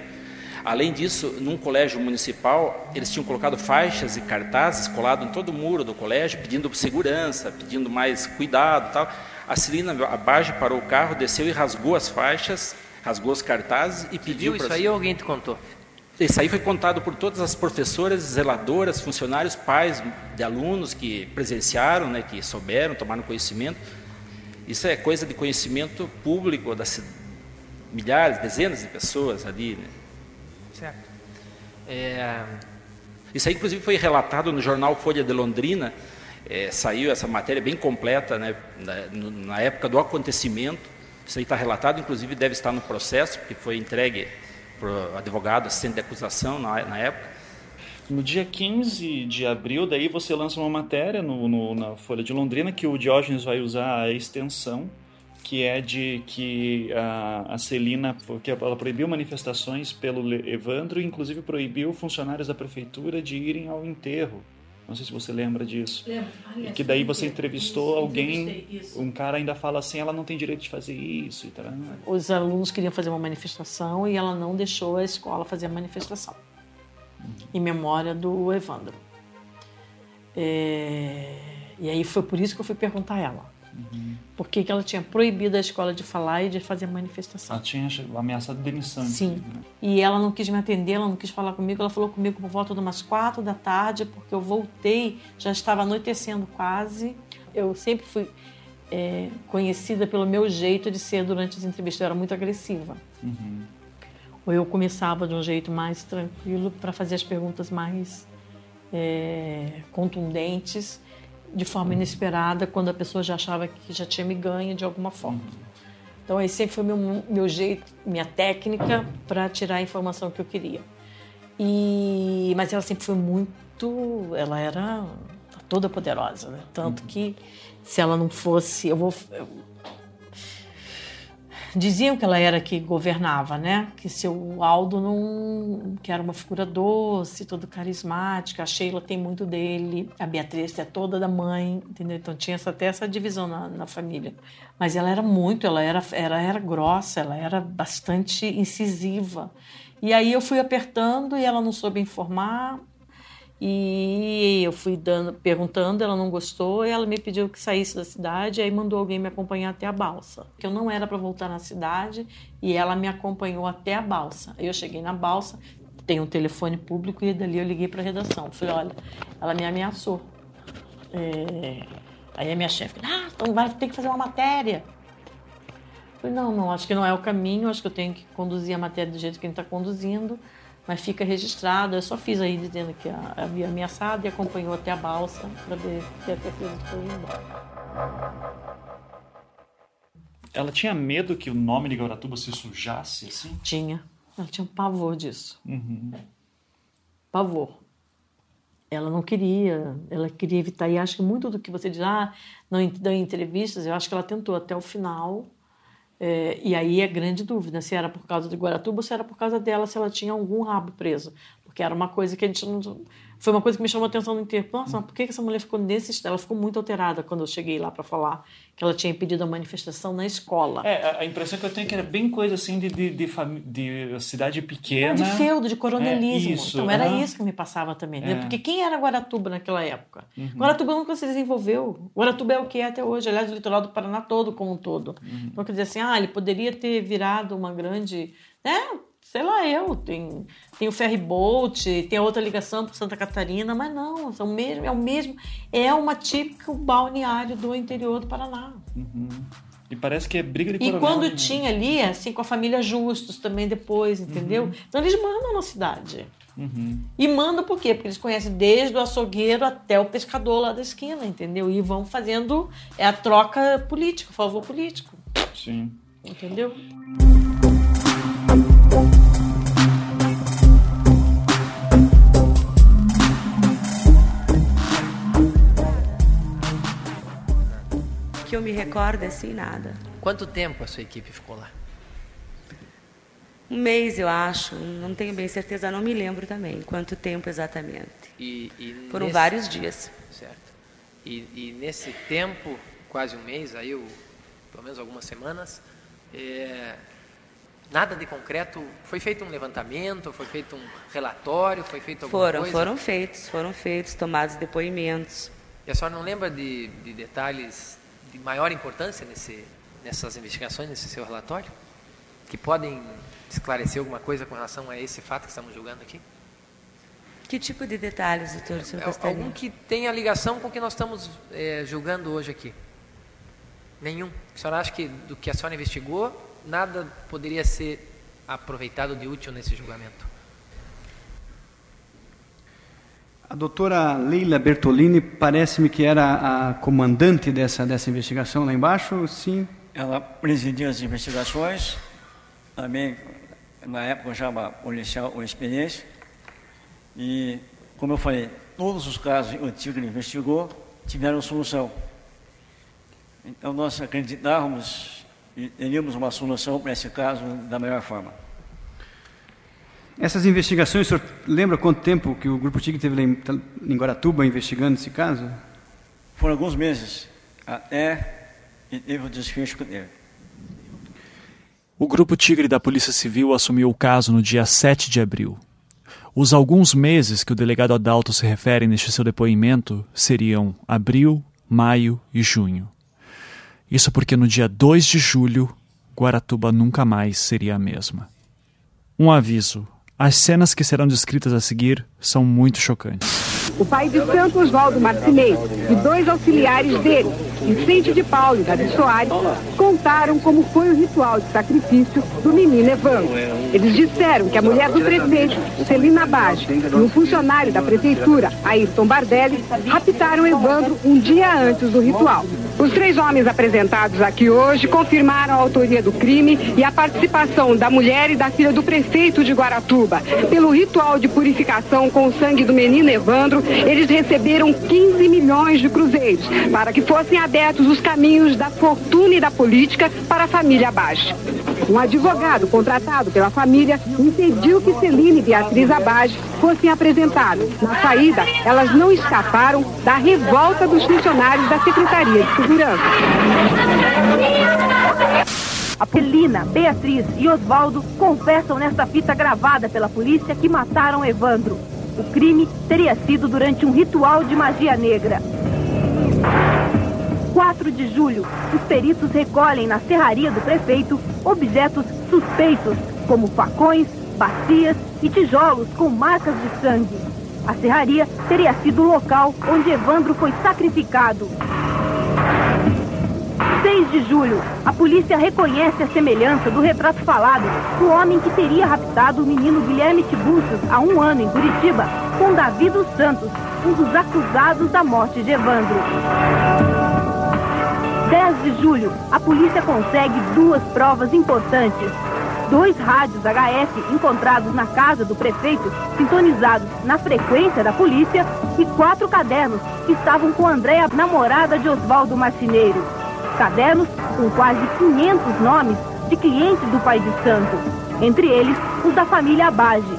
Além disso, num colégio municipal, eles tinham colocado faixas e cartazes colados em todo o muro do colégio, pedindo segurança, pedindo mais cuidado, tal. A Celina Bage parou o carro, desceu e rasgou as faixas, rasgou os cartazes e pediu Viu isso aí ou alguém te contou? isso aí foi contado por todas as professoras, zeladoras, funcionários, pais de alunos que presenciaram, né, que souberam, tomaram conhecimento. Isso é coisa de conhecimento público das milhares, dezenas de pessoas ali. Né? Certo. É, Isso aí, inclusive, foi relatado no jornal Folha de Londrina. É, saiu essa matéria bem completa né, na, na época do acontecimento. Isso aí está relatado, inclusive deve estar no processo, porque foi entregue para o advogado, assistente de acusação na, na época. No dia 15 de abril, daí você lança uma matéria no, no- na Folha de Londrina que o Diógenes vai usar a extensão que é de que a, a Celina, porque ela proibiu manifestações pelo Evandro, inclusive proibiu funcionários da prefeitura de irem ao enterro. Não sei se você lembra disso. Lembro. e que daí você entrevistou isso, alguém, um cara ainda fala assim, ela não tem direito de fazer isso e tal. Os alunos queriam fazer uma manifestação e ela não deixou a escola fazer a manifestação. Uhum. Em memória do Evandro. É... E aí foi por isso que eu fui perguntar a ela. Uhum. Por que, que ela tinha proibido a escola de falar e de fazer manifestação? Ela tinha ameaçado demissão. Sim. Né? E ela não quis me atender, ela não quis falar comigo. Ela falou comigo por volta de umas quatro da tarde, porque eu voltei, já estava anoitecendo quase. Eu sempre fui é, conhecida pelo meu jeito de ser durante as entrevistas. Eu era muito agressiva. Uhum. Ou eu começava de um jeito mais tranquilo para fazer as perguntas mais é, contundentes de forma inesperada quando a pessoa já achava que já tinha me ganho de alguma forma. Então, esse sempre foi meu, meu jeito, minha técnica para tirar a informação que eu queria. E, mas ela sempre foi muito. Ela era toda poderosa, né? Tanto que se ela não fosse. Eu vou. Eu, diziam que ela era que governava, né? Que seu Aldo não, que era uma figura doce, toda carismática. A Sheila tem muito dele, a Beatriz é toda da mãe, entendeu? Então tinha essa, até essa divisão na, na família. Mas ela era muito, ela era, era, era grossa, ela era bastante incisiva. E aí eu fui apertando e ela não soube informar. E eu fui dando, perguntando, ela não gostou, ela me pediu que saísse da cidade, aí mandou alguém me acompanhar até a balsa. Que eu não era para voltar na cidade, e ela me acompanhou até a balsa. Eu cheguei na balsa, tem um telefone público e dali eu liguei para a redação. Falei, olha, ela me ameaçou. É... Aí a minha chefe, ah, então vai ter que fazer uma matéria. falei, não, não, acho que não é o caminho, acho que eu tenho que conduzir a matéria do jeito que a gente está conduzindo mas fica registrado. Eu só fiz aí dizendo que havia ameaçado e acompanhou até a balsa para ver se a certeza foi embora. Ela tinha medo que o nome de Gauratuba se sujasse assim? Tinha. Ela tinha um pavor disso. Uhum. Pavor. Ela não queria, ela queria evitar. E acho que muito do que você diz, ah, não dão entrevistas, eu acho que ela tentou até o final é, e aí é grande dúvida se era por causa de Guaratuba ou se era por causa dela, se ela tinha algum rabo preso. Porque era uma coisa que a gente não foi uma coisa que me chamou a atenção no inteiro. Nossa, mas por que essa mulher ficou nesse estado? Ela ficou muito alterada quando eu cheguei lá para falar que ela tinha impedido a manifestação na escola. É, a impressão que eu tenho é que era bem coisa assim de, de, de, de cidade pequena. de feudo, de coronelismo. É, isso, então era isso que me passava também. É. Porque quem era Guaratuba naquela época? Uhum. Guaratuba nunca se desenvolveu. Guaratuba é o que é até hoje. Aliás, o litoral do Paraná todo como um todo. Uhum. Então, quer dizer assim, ah, ele poderia ter virado uma grande... Né? Sei lá eu, tem, tem o ferry boat, tem a outra ligação para Santa Catarina, mas não, são mesmo, é o mesmo, é uma típica balneário do interior do Paraná. Uhum. E parece que é briga de coronel. E quando né? tinha ali, assim, com a família Justus também depois, entendeu? Uhum. Então eles mandam na cidade. Uhum. E mandam por quê? Porque eles conhecem desde o açougueiro até o pescador lá da esquina, entendeu? E vão fazendo é a troca política, o favor político. Sim. Entendeu? Que eu me recordo assim, nada. Quanto tempo a sua equipe ficou lá? Um mês, eu acho. Não tenho bem certeza, não me lembro também quanto tempo exatamente. E, e Foram nesse... vários dias. Certo. E, e, nesse tempo, quase um mês, aí, pelo menos algumas semanas, é, Nada de concreto? Foi feito um levantamento? Foi feito um relatório? Foi feito alguma foram, coisa? Foram feitos, foram feitos, tomados depoimentos. E a senhora não lembra de, de detalhes de maior importância nesse, nessas investigações, nesse seu relatório? Que podem esclarecer alguma coisa com relação a esse fato que estamos julgando aqui? Que tipo de detalhes, doutor? É, algum que tenha ligação com o que nós estamos é, julgando hoje aqui? Nenhum. A senhora acha que do que a senhora investigou nada poderia ser aproveitado de útil nesse julgamento? A doutora Leila Bertolini parece-me que era a comandante dessa, dessa investigação lá embaixo, sim? Ela presidia as investigações, também, na época, já uma policial ou experiência, e, como eu falei, todos os casos que o Tigre investigou tiveram solução. Então, nós acreditávamos e teríamos uma solução para esse caso da melhor forma. Essas investigações, o senhor lembra quanto tempo que o Grupo Tigre teve em Guaratuba investigando esse caso? Foram alguns meses, até e teve o desfecho que teve. O Grupo Tigre da Polícia Civil assumiu o caso no dia 7 de abril. Os alguns meses que o delegado Adalto se refere neste seu depoimento seriam abril, maio e junho. Isso porque no dia 2 de julho, Guaratuba nunca mais seria a mesma. Um aviso: as cenas que serão descritas a seguir são muito chocantes. O pai de Santo Oswaldo Marcinei e dois auxiliares dele, Vicente de Paulo e Davi Soares, contaram como foi o ritual de sacrifício do menino Evandro. Eles disseram que a mulher do prefeito, Celina Bage, e um funcionário da prefeitura, Ayrton Bardelli, raptaram Evandro um dia antes do ritual. Os três homens apresentados aqui hoje confirmaram a autoria do crime e a participação da mulher e da filha do prefeito de Guaratuba. Pelo ritual de purificação com o sangue do menino Evandro, eles receberam 15 milhões de cruzeiros para que fossem abertos os caminhos da fortuna e da política para a família Abage. Um advogado contratado pela família impediu que Celine e Beatriz Abage fossem apresentadas. Na saída, elas não escaparam da revolta dos funcionários da Secretaria de Segurança. Apelina, Beatriz e Oswaldo confessam nesta fita gravada pela polícia que mataram Evandro. O crime teria sido durante um ritual de magia negra. 4 de julho, os peritos recolhem na serraria do prefeito objetos suspeitos, como facões, bacias e tijolos com marcas de sangue. A serraria teria sido o local onde Evandro foi sacrificado. 6 de julho, a polícia reconhece a semelhança do retrato falado do homem que teria raptado o menino Guilherme Tiburcios há um ano em Curitiba, com Davi dos Santos, um dos acusados da morte de Evandro. 10 de julho, a polícia consegue duas provas importantes. Dois rádios HF encontrados na casa do prefeito, sintonizados na frequência da polícia, e quatro cadernos que estavam com Andréa, namorada de Oswaldo Marcineiro cadernos com quase 500 nomes de clientes do Pai de Santo, entre eles os da família Abage.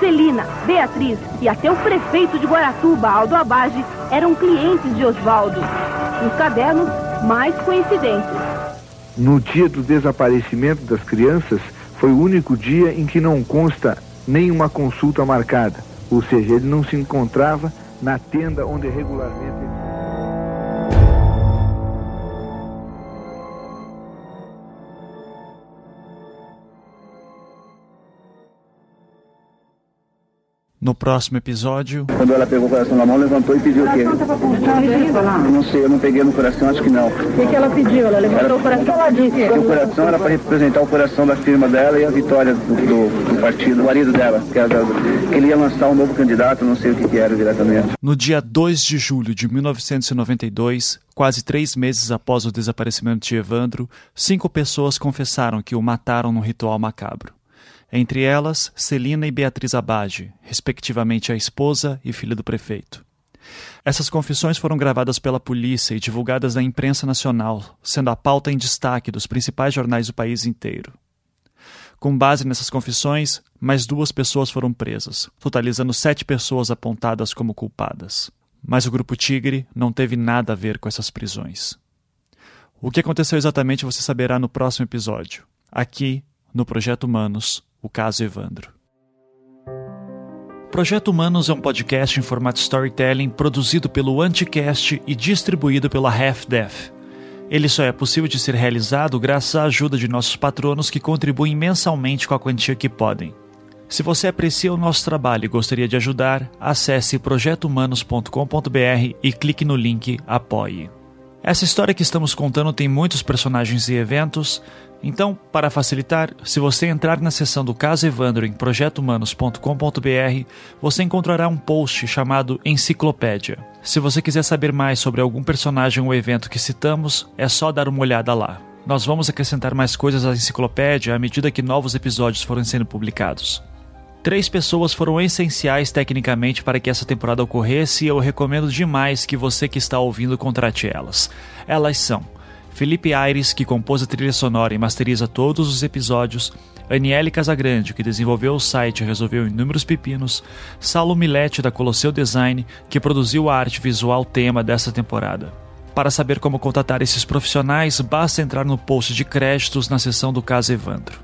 Celina, Beatriz e até o prefeito de Guaratuba, Aldo Abage, eram clientes de Oswaldo. Os cadernos mais coincidentes. No dia do desaparecimento das crianças, foi o único dia em que não consta nenhuma consulta marcada, ou seja, ele não se encontrava na tenda onde regularmente No próximo episódio. Quando ela pegou o coração na mão, levantou e pediu o quê? Eu não sei, eu não peguei no coração, acho que não. O que, que ela pediu? Ela levantou ela... o coração, ela disse? O coração era para representar o coração da firma dela e a vitória do, do, do partido, do marido dela, que, era, que ele ia lançar um novo candidato, não sei o que, que era diretamente. No dia 2 de julho de 1992, quase três meses após o desaparecimento de Evandro, cinco pessoas confessaram que o mataram num ritual macabro entre elas Celina e Beatriz Abage, respectivamente a esposa e filha do prefeito. Essas confissões foram gravadas pela polícia e divulgadas na imprensa nacional, sendo a pauta em destaque dos principais jornais do país inteiro. Com base nessas confissões, mais duas pessoas foram presas, totalizando sete pessoas apontadas como culpadas. Mas o Grupo Tigre não teve nada a ver com essas prisões. O que aconteceu exatamente você saberá no próximo episódio, aqui no Projeto Humanos o caso Evandro. Projeto Humanos é um podcast em formato storytelling produzido pelo Anticast e distribuído pela Half Death. Ele só é possível de ser realizado graças à ajuda de nossos patronos que contribuem mensalmente com a quantia que podem. Se você aprecia o nosso trabalho e gostaria de ajudar, acesse projetohumanos.com.br e clique no link Apoie. Essa história que estamos contando tem muitos personagens e eventos, então, para facilitar, se você entrar na seção do caso Evandro em projetohumanos.com.br, você encontrará um post chamado Enciclopédia. Se você quiser saber mais sobre algum personagem ou evento que citamos, é só dar uma olhada lá. Nós vamos acrescentar mais coisas à enciclopédia à medida que novos episódios forem sendo publicados. Três pessoas foram essenciais tecnicamente para que essa temporada ocorresse e eu recomendo demais que você que está ouvindo contrate elas. Elas são Felipe Aires, que compôs a trilha sonora e masteriza todos os episódios, Aniele Casagrande, que desenvolveu o site e resolveu inúmeros pepinos, Saulo Milete, da Colosseu Design, que produziu a arte visual tema dessa temporada. Para saber como contatar esses profissionais, basta entrar no post de créditos na seção do caso Evandro.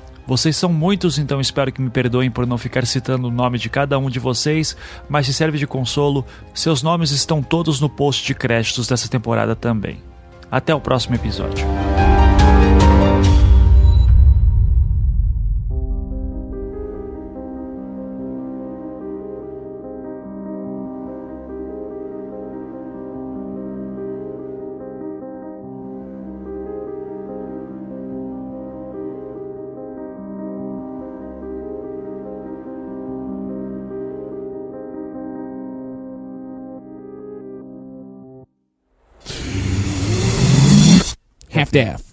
Vocês são muitos, então espero que me perdoem por não ficar citando o nome de cada um de vocês, mas se serve de consolo, seus nomes estão todos no post de créditos dessa temporada também. Até o próximo episódio. Staff.